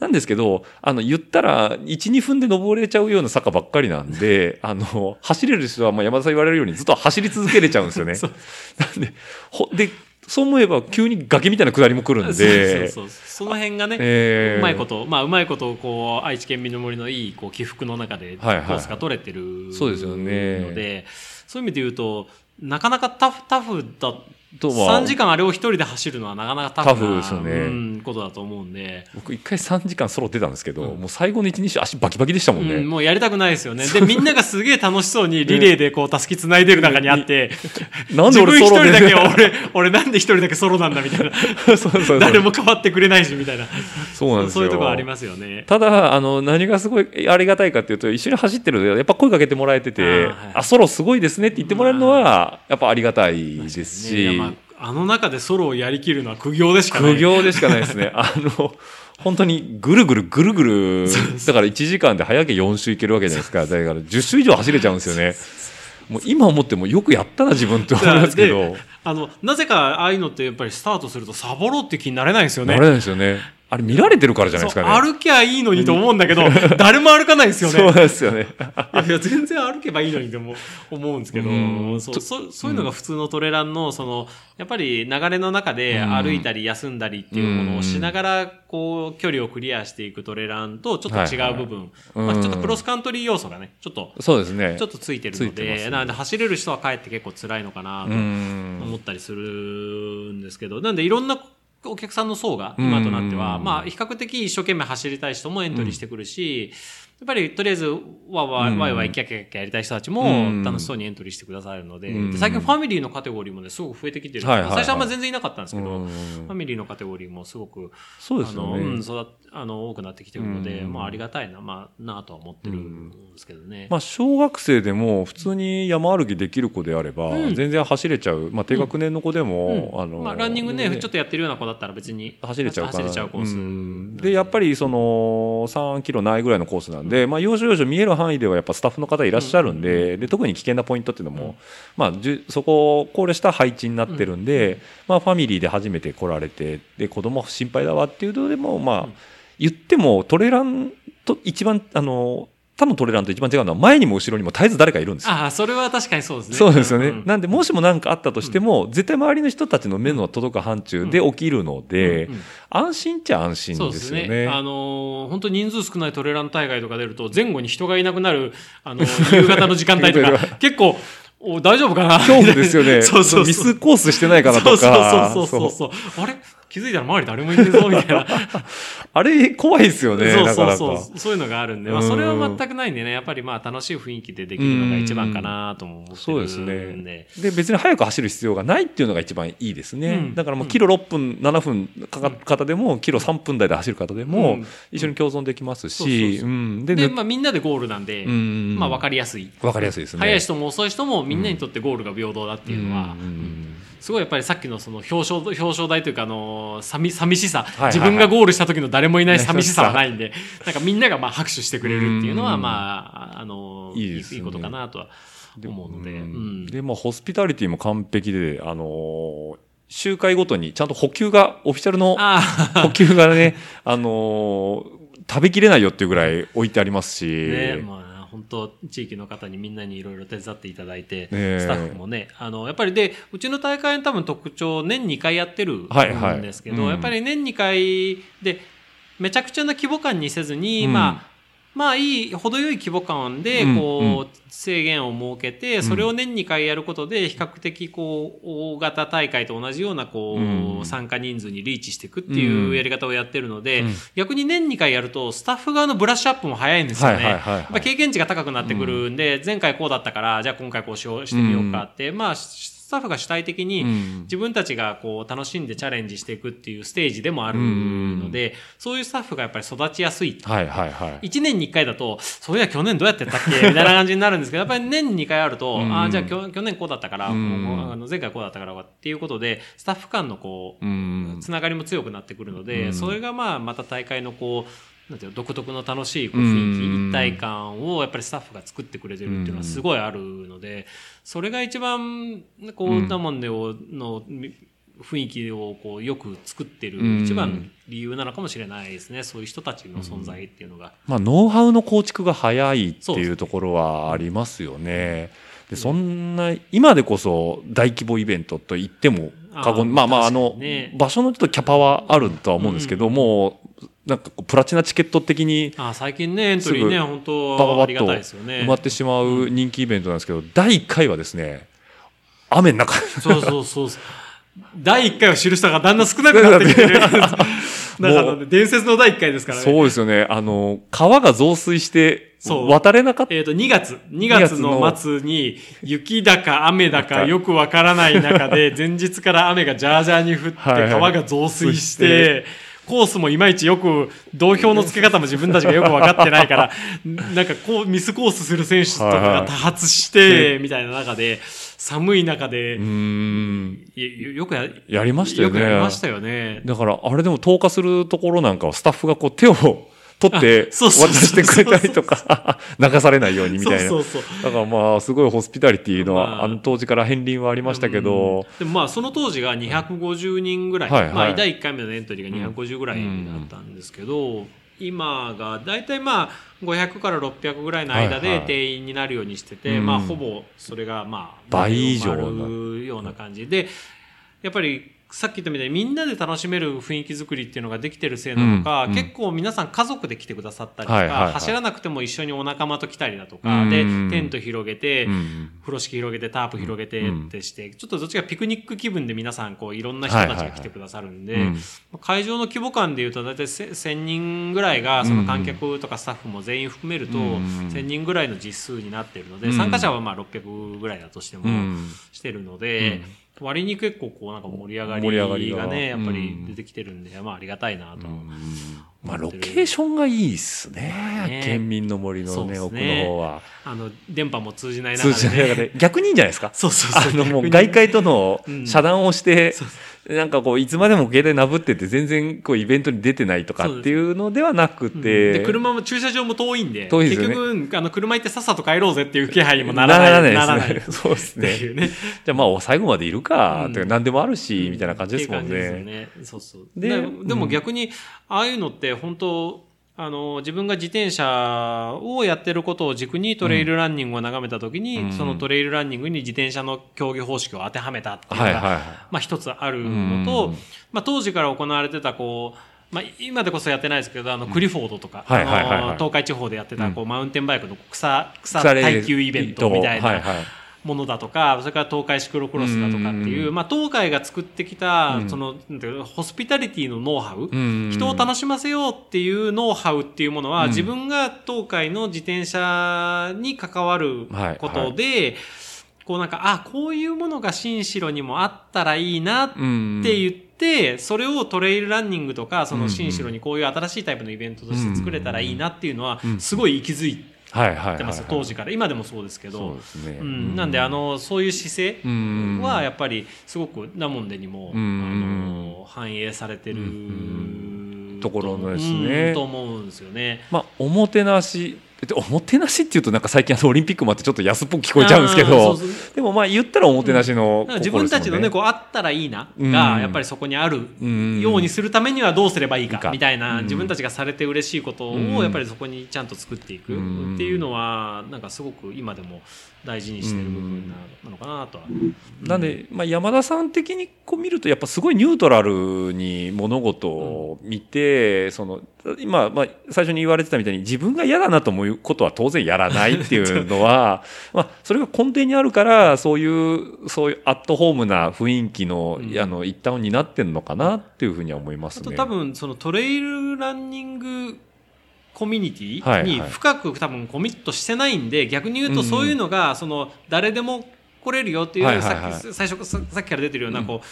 S2: なんですけど、あの、言ったら、1、2分で登れちゃうような坂ばっかりなんで、[LAUGHS] あの、走れる人は、まあ、山田さん言われるようにずっと走り続けれちゃうんですよね。[LAUGHS] なんで、ほ、で、そう思えば急に崖みたいな下りも来るんで、
S3: そうそうそう。その辺がね、
S2: えー。
S3: うまいこと、まあ、うまいことこう愛知県民の森のいいこう起伏の中でコ
S2: はいはい。
S3: ースが取れてる
S2: そうですよね。
S3: のでそういう意味で言うとなかなかタフタフだ
S2: とは。
S3: 3時間あれを一人で走るのはなかなかタフな
S2: タフですよね。
S3: うんことだと思うんで、
S2: 僕一回3時間ソロ出たんですけど、
S3: うん。
S2: もう最後の1、2週足バキバキでしたもんね。
S3: うんもうやりたくないですよね。でみんながすげえ楽しそうにリレーでこうたすきつないでる中にあって [LAUGHS]
S2: なんで俺ソロで
S3: 人だけ俺俺なんで一人だけソロなんだみたいな。[LAUGHS]
S2: そうそうそう。
S3: 誰も変わってくれないしみたいな。
S2: そうなんですよ。
S3: そういうところありますよね。
S2: ただ、あの、何がすごいありがたいかっていうと、一緒に走ってるので、やっぱ声かけてもらえてて、
S3: あーはい。
S2: あ、ソロすごいですねって言ってもらえるのは、やっぱありがたいですし。
S3: や、まあ、あの中でソロをやりきるのは苦行でしかない。
S2: 苦行でしかないですね。[LAUGHS] あの、本当にぐるぐるぐるぐる、だから1時間で早け4周いけるわけじゃないですか。だから10周以上走れちゃうんですよね。もう今思ってもよくやったな自分って思いますけど
S3: で、あのなぜかああいうのってやっぱりスタートするとサボろうって気になれないんですよね。
S2: なれないですよね。あれ見られてるからじゃないですかね。
S3: 歩きゃいいのにと思うんだけど、[LAUGHS] 誰も歩かないんですよね。
S2: そうですよね。[LAUGHS]
S3: いやいや全然歩けばいいのにとも思うんですけど
S2: うん
S3: そうそそういうのが普通のトレランのそのやっぱり流れの中で歩いたり休んだりっていうものをしながらこう距離をクリアしていくトレランとちょっと違う部分、
S2: はいはい
S3: まあ、ちょっとクロスカントリー要素がねちょっと
S2: そうですね。
S3: ちょっとついてるの
S2: ついてますね
S3: でなので走れる人はかえって結構辛いのかな
S2: う
S3: と
S2: ん。
S3: 思ったりするんですけどなんでいろんなお客さんの層が今となっては、
S2: うん。
S3: まあ、比較的一生懸命走りたい人もエントリーしてくるし、やっぱりとりあえずわわ
S2: うん。
S3: わいわいキャキャキャやりたい人たち
S2: う
S3: も
S2: ん。
S3: 楽しそうにエントリーしてくださるので,、
S2: うん。
S3: で最近ファミリーのカテゴリーもねすごく増えてきてる、最初はあんま全然いなかったんですけど、
S2: うん。
S3: ファミリーのカテゴリーもすごく
S2: そうですよ
S3: あの、うん、
S2: ね。
S3: 育あの多くなってきてるので、
S2: うん。
S3: まあ、ありがたいな,、まあ、なとは思ってるんですけどね。
S2: まあ、小学生でも普通に山歩きできる子であれば、
S3: うん。
S2: 全然走れちゃう、まあ、低学年の子でも、
S3: うん。
S2: あの
S3: まあ、ランニングねちょっとやってるような子だったら別に
S2: 走れちゃうかな
S3: 走れちゃうコース、
S2: んでやっぱりその3キロないぐらいのコースなんで、まあ、要所要所見える範囲ではやっぱスタッフの方いらっしゃるんで,、で特に危険なポイントっていうのも、まあ、じゅそこを考慮した配置になってるんで、まあ、ファミリーで初めて来られてで子供心配だわっていうのでも、まあ
S3: うん。
S2: 言ってもトレランと一番あの他のトレランと一番違うのは前にも後ろにも絶えず誰かいるんですよ。
S3: ああそれは確かにそうですね。
S2: そうですよね、
S3: ん
S2: なんでもしも何かあったとしても、絶対周りの人たちの目の届く範疇で起きるので、
S3: うんうん
S2: 安心っちゃ安心
S3: そう
S2: でよね。
S3: ですすね。あのー本当人数少ないトレラン大会とか出ると前後に人がいなくなるあのー夕方の時間帯とか [LAUGHS] 結構お大丈夫かな？
S2: 恐怖ですよね。[LAUGHS]
S3: そうそうそう。
S2: ミスコースしてないかなとか。
S3: そうそうそうそう。そう。あれ？気づいたら周り誰もいねえぞみたいな。[LAUGHS]
S2: あれ怖いですよね、
S3: そう。そうそう。そういうのがあるんで、まあ、
S2: うん
S3: それは全くないんでねやっぱりまあ楽しい雰囲気でできるのが一番かなとも思ってるんで。
S2: そうですね。で、別に早く走る必要がないっていうのが一番いいですね。
S3: うん。
S2: だからもうキロ6分、7分かかる方でも、キロ3分台で走る方でも、
S3: うん。
S2: 一緒に共存できますし、で、
S3: まあ、みんなでゴールなんで、
S2: うん
S3: まあ、分かりやすい。
S2: わかりやすいですね。
S3: 速い人も遅い人もみんなにとってゴールが平等だっていうのは、
S2: うん
S3: すごいやっぱりさっきのその表彰表彰台というかあの寂寂しさ、自分がゴールした時の誰もいない寂しさはないんでなんかみんながまあ拍手してくれるっていうのは
S2: うん。
S3: まああの
S2: いい
S3: いいことかなとは思うので、
S2: うん
S3: うん。
S2: で、まあ、ホスピタリティも完璧で、あのー集会ごとにちゃんと補給が、オフィシャルの
S3: あ
S2: 補給がね、あのー食べきれないよっていうぐらい置いてありますし。
S3: ね、まあ、本当地域の方にみんなにいろいろ手伝っていただいて、
S2: え
S3: スタッフもね、あの、やっぱりで、うちの大会の多分特徴、年2回やってる
S2: はいはい
S3: んですけど、
S2: うん
S3: やっぱり年2回で、めちゃくちゃな規模感にせずに、
S2: うん。
S3: まあ、まあいい、程よい規模感で、
S2: うん
S3: こう、制限を設けて、それを年2回やることで、比較的こう、大型大会と同じような、こ
S2: う
S3: 参加人数にリーチしていくっていうやり方をやってるので
S2: うん、
S3: 逆に年2回やると、スタッフ側のブラッシュアップも早いんですよね。経験値が高くなってくるんで、前回こうだったから、じゃあ今回こうしようしてみようかって、まあ、スタッフが主体的に
S2: うん
S3: 自分たちがこう楽しんでチャレンジしていくっていうステージでもあるので、そういうスタッフがやっぱり育ちやすい。
S2: はいはいはい。
S3: 1年に1回だと、そういや去年どうやってやったっけみたいな感じになるんですけど、[LAUGHS] やっぱり年に2回あると、
S2: うん
S3: ああ、じゃあ去去年こうだったから、あの前回こうだったからっていうことで、スタッフ間のこう、
S2: うん。
S3: つながりも強くなってくるので、
S2: うん
S3: それがまあまた大会のこうなんていうの独特の楽しい雰囲気、一体感をやっぱりスタッフが作ってくれてるっていうのはすごいあるので、それが一番こ
S2: うん
S3: うダモンデをの雰囲気をこうよく作ってる
S2: うん
S3: 一番の理由なのかもしれないですね。そういう人たちの存在っていうのが。
S2: まあ、ノウハウの構築が早いっていうところはありますよね。で、そんな、今でこそ大規模イベントと言っても過言、まあまあ、あの場所のちょっとキャパはあるとは思うんですけど、
S3: うん
S2: もう、なんかこうプラチナチケット的に
S3: あ最近ね、エントリーね、本
S2: バババッと
S3: 当ありがたいですよね。
S2: 埋まってしまう人気イベントなんですけど、第1回はですね、雨の中、
S3: そうそうそう。第1回を知る人がだんだん少なくなってきてる。[LAUGHS] だから、ね、伝説の第1回ですからね。
S2: そうですよね、あの、川が増水して、渡れなかった。
S3: えっ、と、2月、2月の末に、雪だか雨だかよくわからない中で、前日から雨がジャージャーに降って、
S2: はいはい
S3: 川が増水し
S2: そして
S3: コースもいまいちよく、同票の付け方も自分たちがよく分かってないから、[LAUGHS] なんかこう、ミスコースする選手とかが多発して、みたいな中で、寒い中でよくや、
S2: やりましたよね。
S3: よくやりましたよね。
S2: だから、あれでも投下するところなんかはスタッフがこう手を取って渡してくれたりとか、[LAUGHS] 流されないようにみたいな。だからまあ、すごいホスピタリティの、
S3: まあ
S2: あの当時から片鱗はありましたけど、
S3: うん。でもまあその当時が250人ぐらい、
S2: はいはい。
S3: まあ、第1回目のエントリーが250ぐらいだったんですけど、今が大体まあ500から600ぐらいの間で
S2: はいはい。
S3: 定員になるようにしてて、
S2: うん。
S3: まあほぼそれがまあ
S2: 倍以上
S3: 埋まるような感じ。でやっぱりさっき言ったみたいにみんなで楽しめる雰囲気作りっていうのができてるせいなのか、
S2: うんうん。
S3: 結構皆さん家族で来てくださったりとか、
S2: はいはいはい。
S3: 走らなくても一緒にお仲間と来たりだと
S2: う
S3: か、
S2: ん
S3: でテント広げて、
S2: うん
S3: 風呂敷広げてタープ広げて
S2: うん
S3: ってして、ちょっとどっちかピクニック気分で皆さんこういろんな人たちが来てくださるんで、
S2: うん
S3: 会場の規模感でいうと大体せ1000人ぐらいがその観客とかスタッフも全員含めると
S2: うん
S3: 1000人ぐらいの実数になっているので、
S2: うん
S3: 参加者はまあ600ぐらいだとしても
S2: うん
S3: してるので、割に結構こうなんか盛り上が
S2: 盛り上が
S3: ねやっぱり
S2: うん。
S3: 出てきてるんで、まあありがたいなと。
S2: まあ、ロケーションがいいっすね。
S3: ね。
S2: 県民の森のね、
S3: そうっす
S2: 奥の
S3: ね
S2: 方は。
S3: あの電波も通じない中
S2: 通
S3: で、ね、
S2: じない中で、逆にいいんじゃないですか？[LAUGHS]
S3: そうそうそう。
S2: あの、もう外界との
S3: うん。
S2: 遮断をして
S3: そう、
S2: なんかこう、いつまでも携帯なぶってて、全然こう、イベントに出てないとかっていうのではなく
S3: うん。
S2: て、
S3: で車も駐車場も遠いんで
S2: 遠いですよね。
S3: 結局あの車行ってさっさと帰ろうぜっていう気配にもならない。[LAUGHS]
S2: ならない。ですね。そうですね。
S3: うね。
S2: じゃあまあ、最後までいるか、
S3: うん
S2: てか何でもあるし、みたいな感じですもん
S3: っていう感じ
S2: ね。
S3: そうそう。
S2: で
S3: でも逆にああいうのって本当あの自分が自転車をやってることを軸にトレイルランニングを眺めた時に、
S2: うん。
S3: そのトレイルランニングに自転車の競技方式を当てはめたっていうのが、
S2: はいはいはい。
S3: まあ一つあるのと、
S2: うん。
S3: まあ当時から行われてたこうまあ、今でこそやってないですけどあのクリフォードとか、
S2: はいはいはいはい。
S3: あの東海地方でやってたこう、マウンテンバイクの草草耐久イベントみたいな。
S2: はいはい
S3: ものだとか、それから東海シクロクロスだとかっていうう、
S2: ん。
S3: まあ、東海が作ってきた、
S2: うん。
S3: その、ホスピタリティのノウハウ、
S2: うん。
S3: 人を楽しませようっていうノウハウっていうものは、
S2: うん。
S3: 自分が東海の自転車に関わることで、こうなんか、あ、こういうものが新城にもあったらいいなって
S2: うん。
S3: 言って、それをトレイルランニングとか、そ
S2: うん
S3: の新城にこういう新しいタイプのイベントとして作れたらいいなっていうのは
S2: う、ん。
S3: すごい息づい
S2: はいはいはい
S3: てます、当時から。今でもそうですけど。なんであのそういう姿勢
S2: うん。
S3: はやっぱりすごくダモンデにも、
S2: うん。
S3: あの反映されてる、
S2: うん。ところですね。
S3: うん。と思うんですよね。
S2: まあ、おもてなしでおもてなしっていうとなんか最近あのオリンピックもあってちょっっと安っぽく聞こえちゃうんですけど。でもまあ言ったらおもてなしの
S3: だから自分たちのね、
S2: こ
S3: こう、あったらいいな
S2: うん。
S3: が、やっぱりそこにある
S2: うん
S3: ようにするためにはどうすればいい
S2: か
S3: か、みたいな、
S2: うん
S3: 自分たちがされて嬉しいこと
S2: うん。
S3: を、やっぱりそこにちゃんと作っていく
S2: うん
S3: っていうのは、なんかすごく今でも大事にしてる部分ななのかなとは。
S2: なんで、まあ、山田さん的にこう見るとやっぱすごいニュートラルに物事を見て、その今、まあ、最初に言われてたみたいに自分が嫌だなと思うことは当然やらないっていうのは [LAUGHS] まあそれが根底にあるからそういうそういうアットホームな雰囲気の,、
S3: うん
S2: あの一端を担ってるのかなっていうふうには思いますね。
S3: あと多分そのトレイルランニングコミュニティに深く多分コミットしてないんで逆に言うと
S2: うん
S3: そういうのがその誰でも来れるよっていう、さっき最初ささっきから出てるようなこう、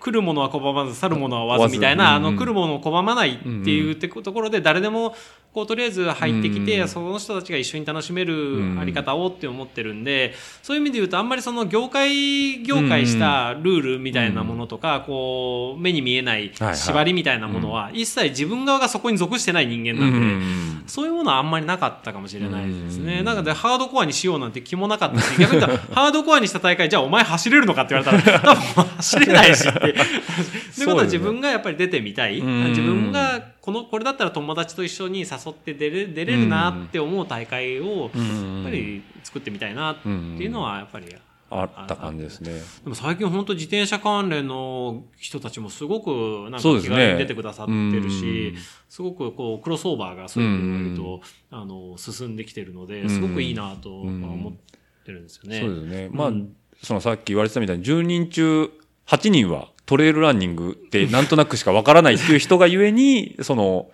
S3: 来るものは拒まず去るものは追
S2: 追わず
S3: みたいな、あ
S2: うん。うん
S3: の来るものを拒まないっていうてところで誰でもこうとりあえず入ってきて、
S2: うん。
S3: その人たちが一緒に楽しめ
S2: うん
S3: るあり方をって思ってるんで、そういう意味で言うとあんまりその業界業界したルールみたいなものとか、こう目に見えない縛りみたいなものは一切自分側がそこに属してない人間
S2: う
S3: なんで、
S2: ん。
S3: そういうものはあんまりなかったかもしれないですね。
S2: うん。
S3: なので、ハードコアにしようなんて気もなかったし、逆に言ったら、ハードコアにした大会、じゃあお前走れるのかって言われたら、多分走れないしって。[LAUGHS] ということは自分がやっぱり出てみたい。
S2: うん
S3: 自分がこの、これだったら友達と一緒に誘って出れ出れるなって思う大会を、や
S2: うん
S3: っぱり作ってみたいなっていうのは、やっぱり。
S2: あった感じですね。
S3: でも最近本当自転車関連の人たちもすごくなんか気軽に出てくださってるし、
S2: うん
S3: すごくこうクロスオーバーがそういうと、あの進んできてるので、すごくいいなと思ってるんですよね。
S2: そうですね。
S3: うん
S2: まあ、そのさっき言われてたみたいに10人中8人はトレイルランニングってなんとなくしかわからないっていう人がゆえに、[LAUGHS] その、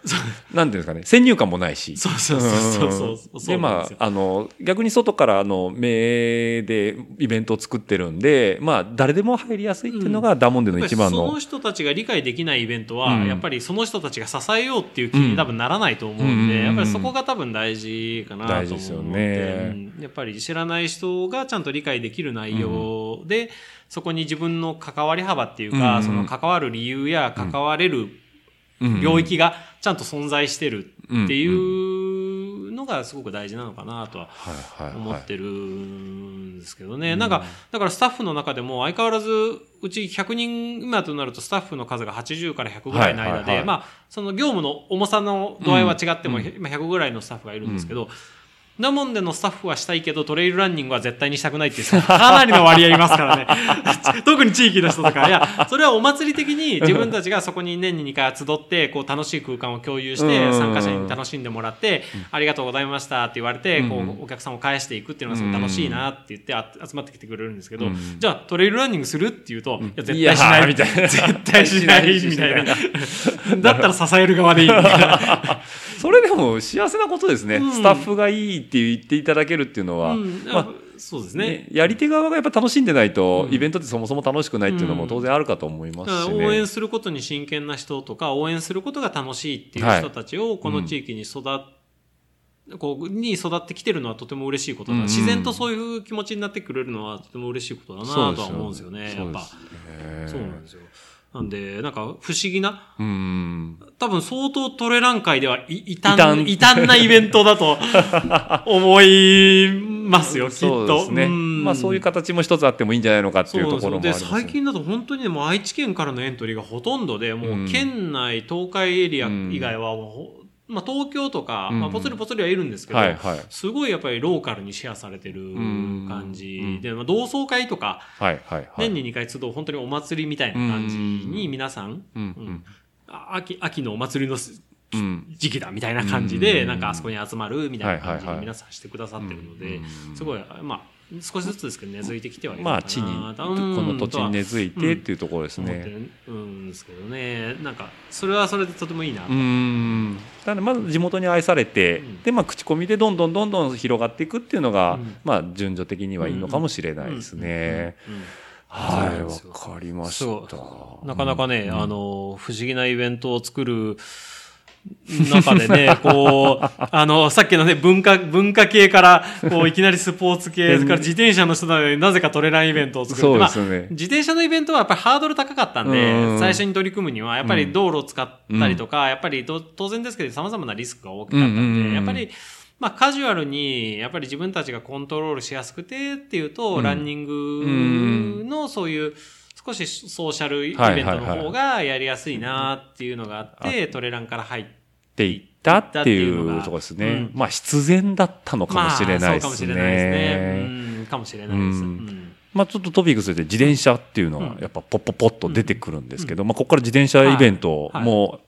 S2: なんていうんですかね、先入観もないし。
S3: そうそうそうそうそう
S2: で、まあ、あの、逆に外からあの、目でイベントを作ってるんで、まあ、誰でも入りやすいっていうのがダモンデの一番の
S3: りその。人たちが理解できないイベントは、
S2: うん
S3: やっぱりその人たちが支えようっていう気に多分ならないと思うんで、
S2: うん
S3: やっぱりそこが多分大事かなと思う
S2: 大事ですよ
S3: の
S2: ね
S3: やっぱり知らない人がちゃんと理解できる内容で、そこに自分の関わり幅っていうか、
S2: うん
S3: その関わる理由や関われる
S2: うん
S3: 領域がちゃんと存在してるってい
S2: う
S3: のがすごく大事なのかなとは。思ってるんですけどね。なんか、だからスタッフの中でも相変わらず、うち100人今となるとスタッフの数が80から100ぐらいの間で、まあ、その業務の重さの度合いは違っても、今100ぐらいのスタッフがいるんですけど、なもんでのスタッフはしたいけど、トレイルランニングは絶対にしたくないっていう [LAUGHS] かなりの割合いますからね。[LAUGHS] 特に地域の人とか。いや、それはお祭り的に自分たちがそこに年に2回集って、こう楽しい空間を共有して、
S2: うん
S3: 参加者に楽しんでもらって、ありがとうございましたって言われて、こ
S2: う
S3: お客さんを返していくっていうのがすごい楽しいなって言ってあ集まってきてくれるんですけど、
S2: うん
S3: じゃあトレイルランニングするって言うと、いや、絶対しない。
S2: ーみたいな
S3: 絶対しない、みたいな。だったら支える側でいいみたいな。[LAUGHS]
S2: それでも幸せなことですね。
S3: うん。
S2: スタッフがいいって言っていただけるっていうのは、
S3: うん。
S2: まあ
S3: そうですね。
S2: ね、やり手側がやっぱ楽しんでないと、
S3: うん。
S2: イベントってそもそも楽しくないっていうのも当然あるかと思いますしね。
S3: 応援することに真剣な人とか、応援することが楽しいっていう人たちをこの地域に育っこうに育ってきてるのはとても嬉しいことだ、
S2: うん。
S3: 自然とそういう気持ちになってくれるのはとても嬉しいことだなとは思うんですよね、やっぱ。そうなんですよ。なんで、なんか不思議な、
S2: うん。
S3: 多分相当トレラン界では異端、
S2: 異端
S3: なイベントだと [LAUGHS] 思いますよ、きっ
S2: そう
S3: と。
S2: ですね。
S3: ん
S2: まあそういう形も一つあってもいいんじゃないのかって
S3: そ
S2: いううところもあり
S3: で
S2: ますすね。
S3: 最近だと本当にねもう愛知県からのエントリーがほとんどでもう県内、東海エリア以外はもう、まあ、東京とか、
S2: うん。
S3: まあ、ぽつりぽつりはいるんですけど。すごいやっぱりローカルにシェアされてる
S2: ん。
S3: 感じ。で、まあ、同窓会とか
S2: はいはいはい。
S3: 年に2回集う本当にお祭りみたいな感じに皆さん、
S2: うん
S3: 秋秋のお祭りの。時期だみたいな感じで、
S2: うん。
S3: なんかあそこに集まるみたいな感じに皆さんしてくださってるので、
S2: うん。
S3: すごい、まあ、少しずつですけど根付いてきてはいる
S2: まあ地に、
S3: と
S2: この土地に根付いてっていうところです
S3: 思って
S2: ね。
S3: るんですけどね。なんかそれはそれでとてもいいなと、
S2: うん。なのでまず地元に愛されて、
S3: うん。
S2: でまあ口コミでどんどんどんどん広がっていくっていうのが、
S3: うん。
S2: まあ順序的にはいいのかもしれないですね。
S3: うん。うん。
S2: はい、わかりまし
S3: そ
S2: た。
S3: なかなかね、
S2: うん。
S3: あの不思議なイベントを作る中でね、こう、あの、さっきのね、文化、文化系から、こう、[LAUGHS] いきなりスポーツ系、それから自転車の人なのになぜかトレランイベントを作る
S2: そう
S3: まあ。自転車のイベントはやっぱりハードル高かったん
S2: う
S3: で、
S2: ん。
S3: 最初に取り組むには、やっぱり道路を使ったりとか、やっぱりど当然ですけど、様々なリスクが大きかったんで、
S2: うんうんうん。
S3: やっぱり、まあカジュアルに、やっぱり自分たちがコントロールしやすくてっていうと、
S2: うん。
S3: ランニングのそういう、少しソーシャルイベントの方がやりやすいなっていうのがあって、トレランから入って、
S2: いったってい
S3: いう
S2: ところですね。
S3: うん。
S2: まあ必然だったのかもしれないですね。
S3: まあ、そうかもしれないですね。うん、かもしれないです。
S2: うん
S3: うん。
S2: まあちょっとトピックスで自転車っていうのがやっぱポッポッポッと出てくるんですけど、まあここから自転車イベント
S3: はい。
S2: も、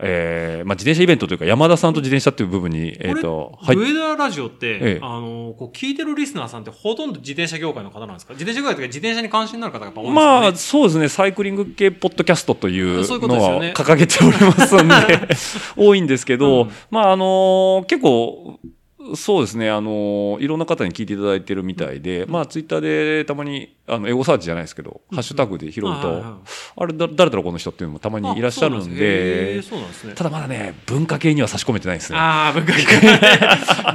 S2: えーまあ自転車イベントというか山田さんと自転車っていう部分に、えっと、はい。
S3: 上田ラジオって、
S2: ええ。
S3: あの、こう聞いてるリスナーさんってほとんど自転車業界の方なんですか？自転車業界というか自転車に関心のある方がやっぱ多いんですか、ね、
S2: まあそうですね、サイクリング系ポッドキャストというのは掲げておりますんで、[LAUGHS] 多いんですけど、
S3: うん。
S2: まああの結構、そうですね、あのいろんな方に聞いていただいてるみたいで、まあツイッターでたまに、あの、エゴサーチじゃないですけど、ハッシュタグで拾うと、あれ、だ誰だろうこの人っていうのもたまにいらっしゃるんで。ただまだね、文化系には差し込めてないですね。
S3: ああ、文化系。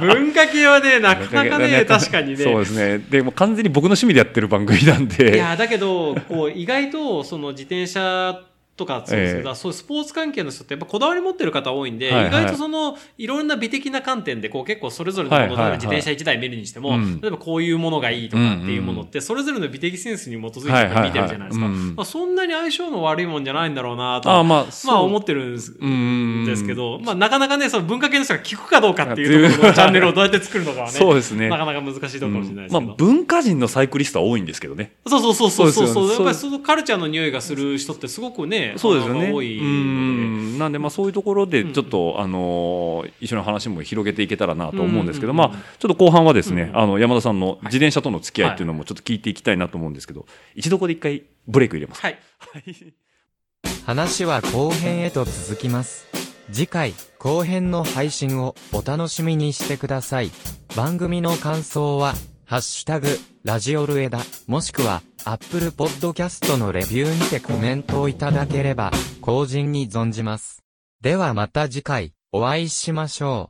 S3: [LAUGHS] 文化系はね、なかなかね、確かにね。
S2: そうですね。でもう完全に僕の趣味でやってる番組なんで。
S3: いや、だけど、こう、意外と、その自転車とか、そうですけど、
S2: ええ。
S3: そういうスポーツ関係の人ってやっぱこだわり持ってる方多いんで、
S2: はいはい。
S3: 意外とその、いろんな美的な観点で、こう結構それぞれのもの、
S2: はいはい
S3: 自転車1台見るにしても、
S2: うん。
S3: 例えばこういうものがいいとかっていうものって、それぞれの美的センスに基づいて見てるじゃないですか。
S2: はいはいはい。うん。
S3: まあ、そんなに相性の悪いもんじゃないんだろうなとは
S2: ああ、まあ、
S3: まあ思ってるんです
S2: うん。
S3: ですけど、まあなかなかね、その文化系の人が聞くかどうかっていうところのチャンネルをどうやって作るのかはね、[LAUGHS]
S2: そうですね。
S3: なかなか難しいところかもしれないですけど。
S2: まあ、文化人のサイクリストは多いんですけどね。
S3: そうそうそうそうそうそう。やっぱりそのカルチャーの匂いがする人ってすごくね、
S2: そうですよね。
S3: 多い
S2: うん。なんで、まあ、そういうところで、
S3: うん
S2: ちょっと、あのー、一緒の話も広げていけたらなと思うんですけど、
S3: うん
S2: まあ、ちょっと後半はですね、
S3: うん
S2: あの、山田さんの自転車との付き合いっていうのもちょっと聞いていきたいなと思うんですけど、一度ここで一回ブレイク入れます。
S3: はい。[LAUGHS]
S4: 話は後編へと続きます。次回、後編の配信をお楽しみにしてください。番組の感想は、ハッシュタグ、ラジオルエダ、もしくは、アップルポッドキャストのレビューにてコメントをいただければ、後人に存じます。ではまた次回、お会いしましょう。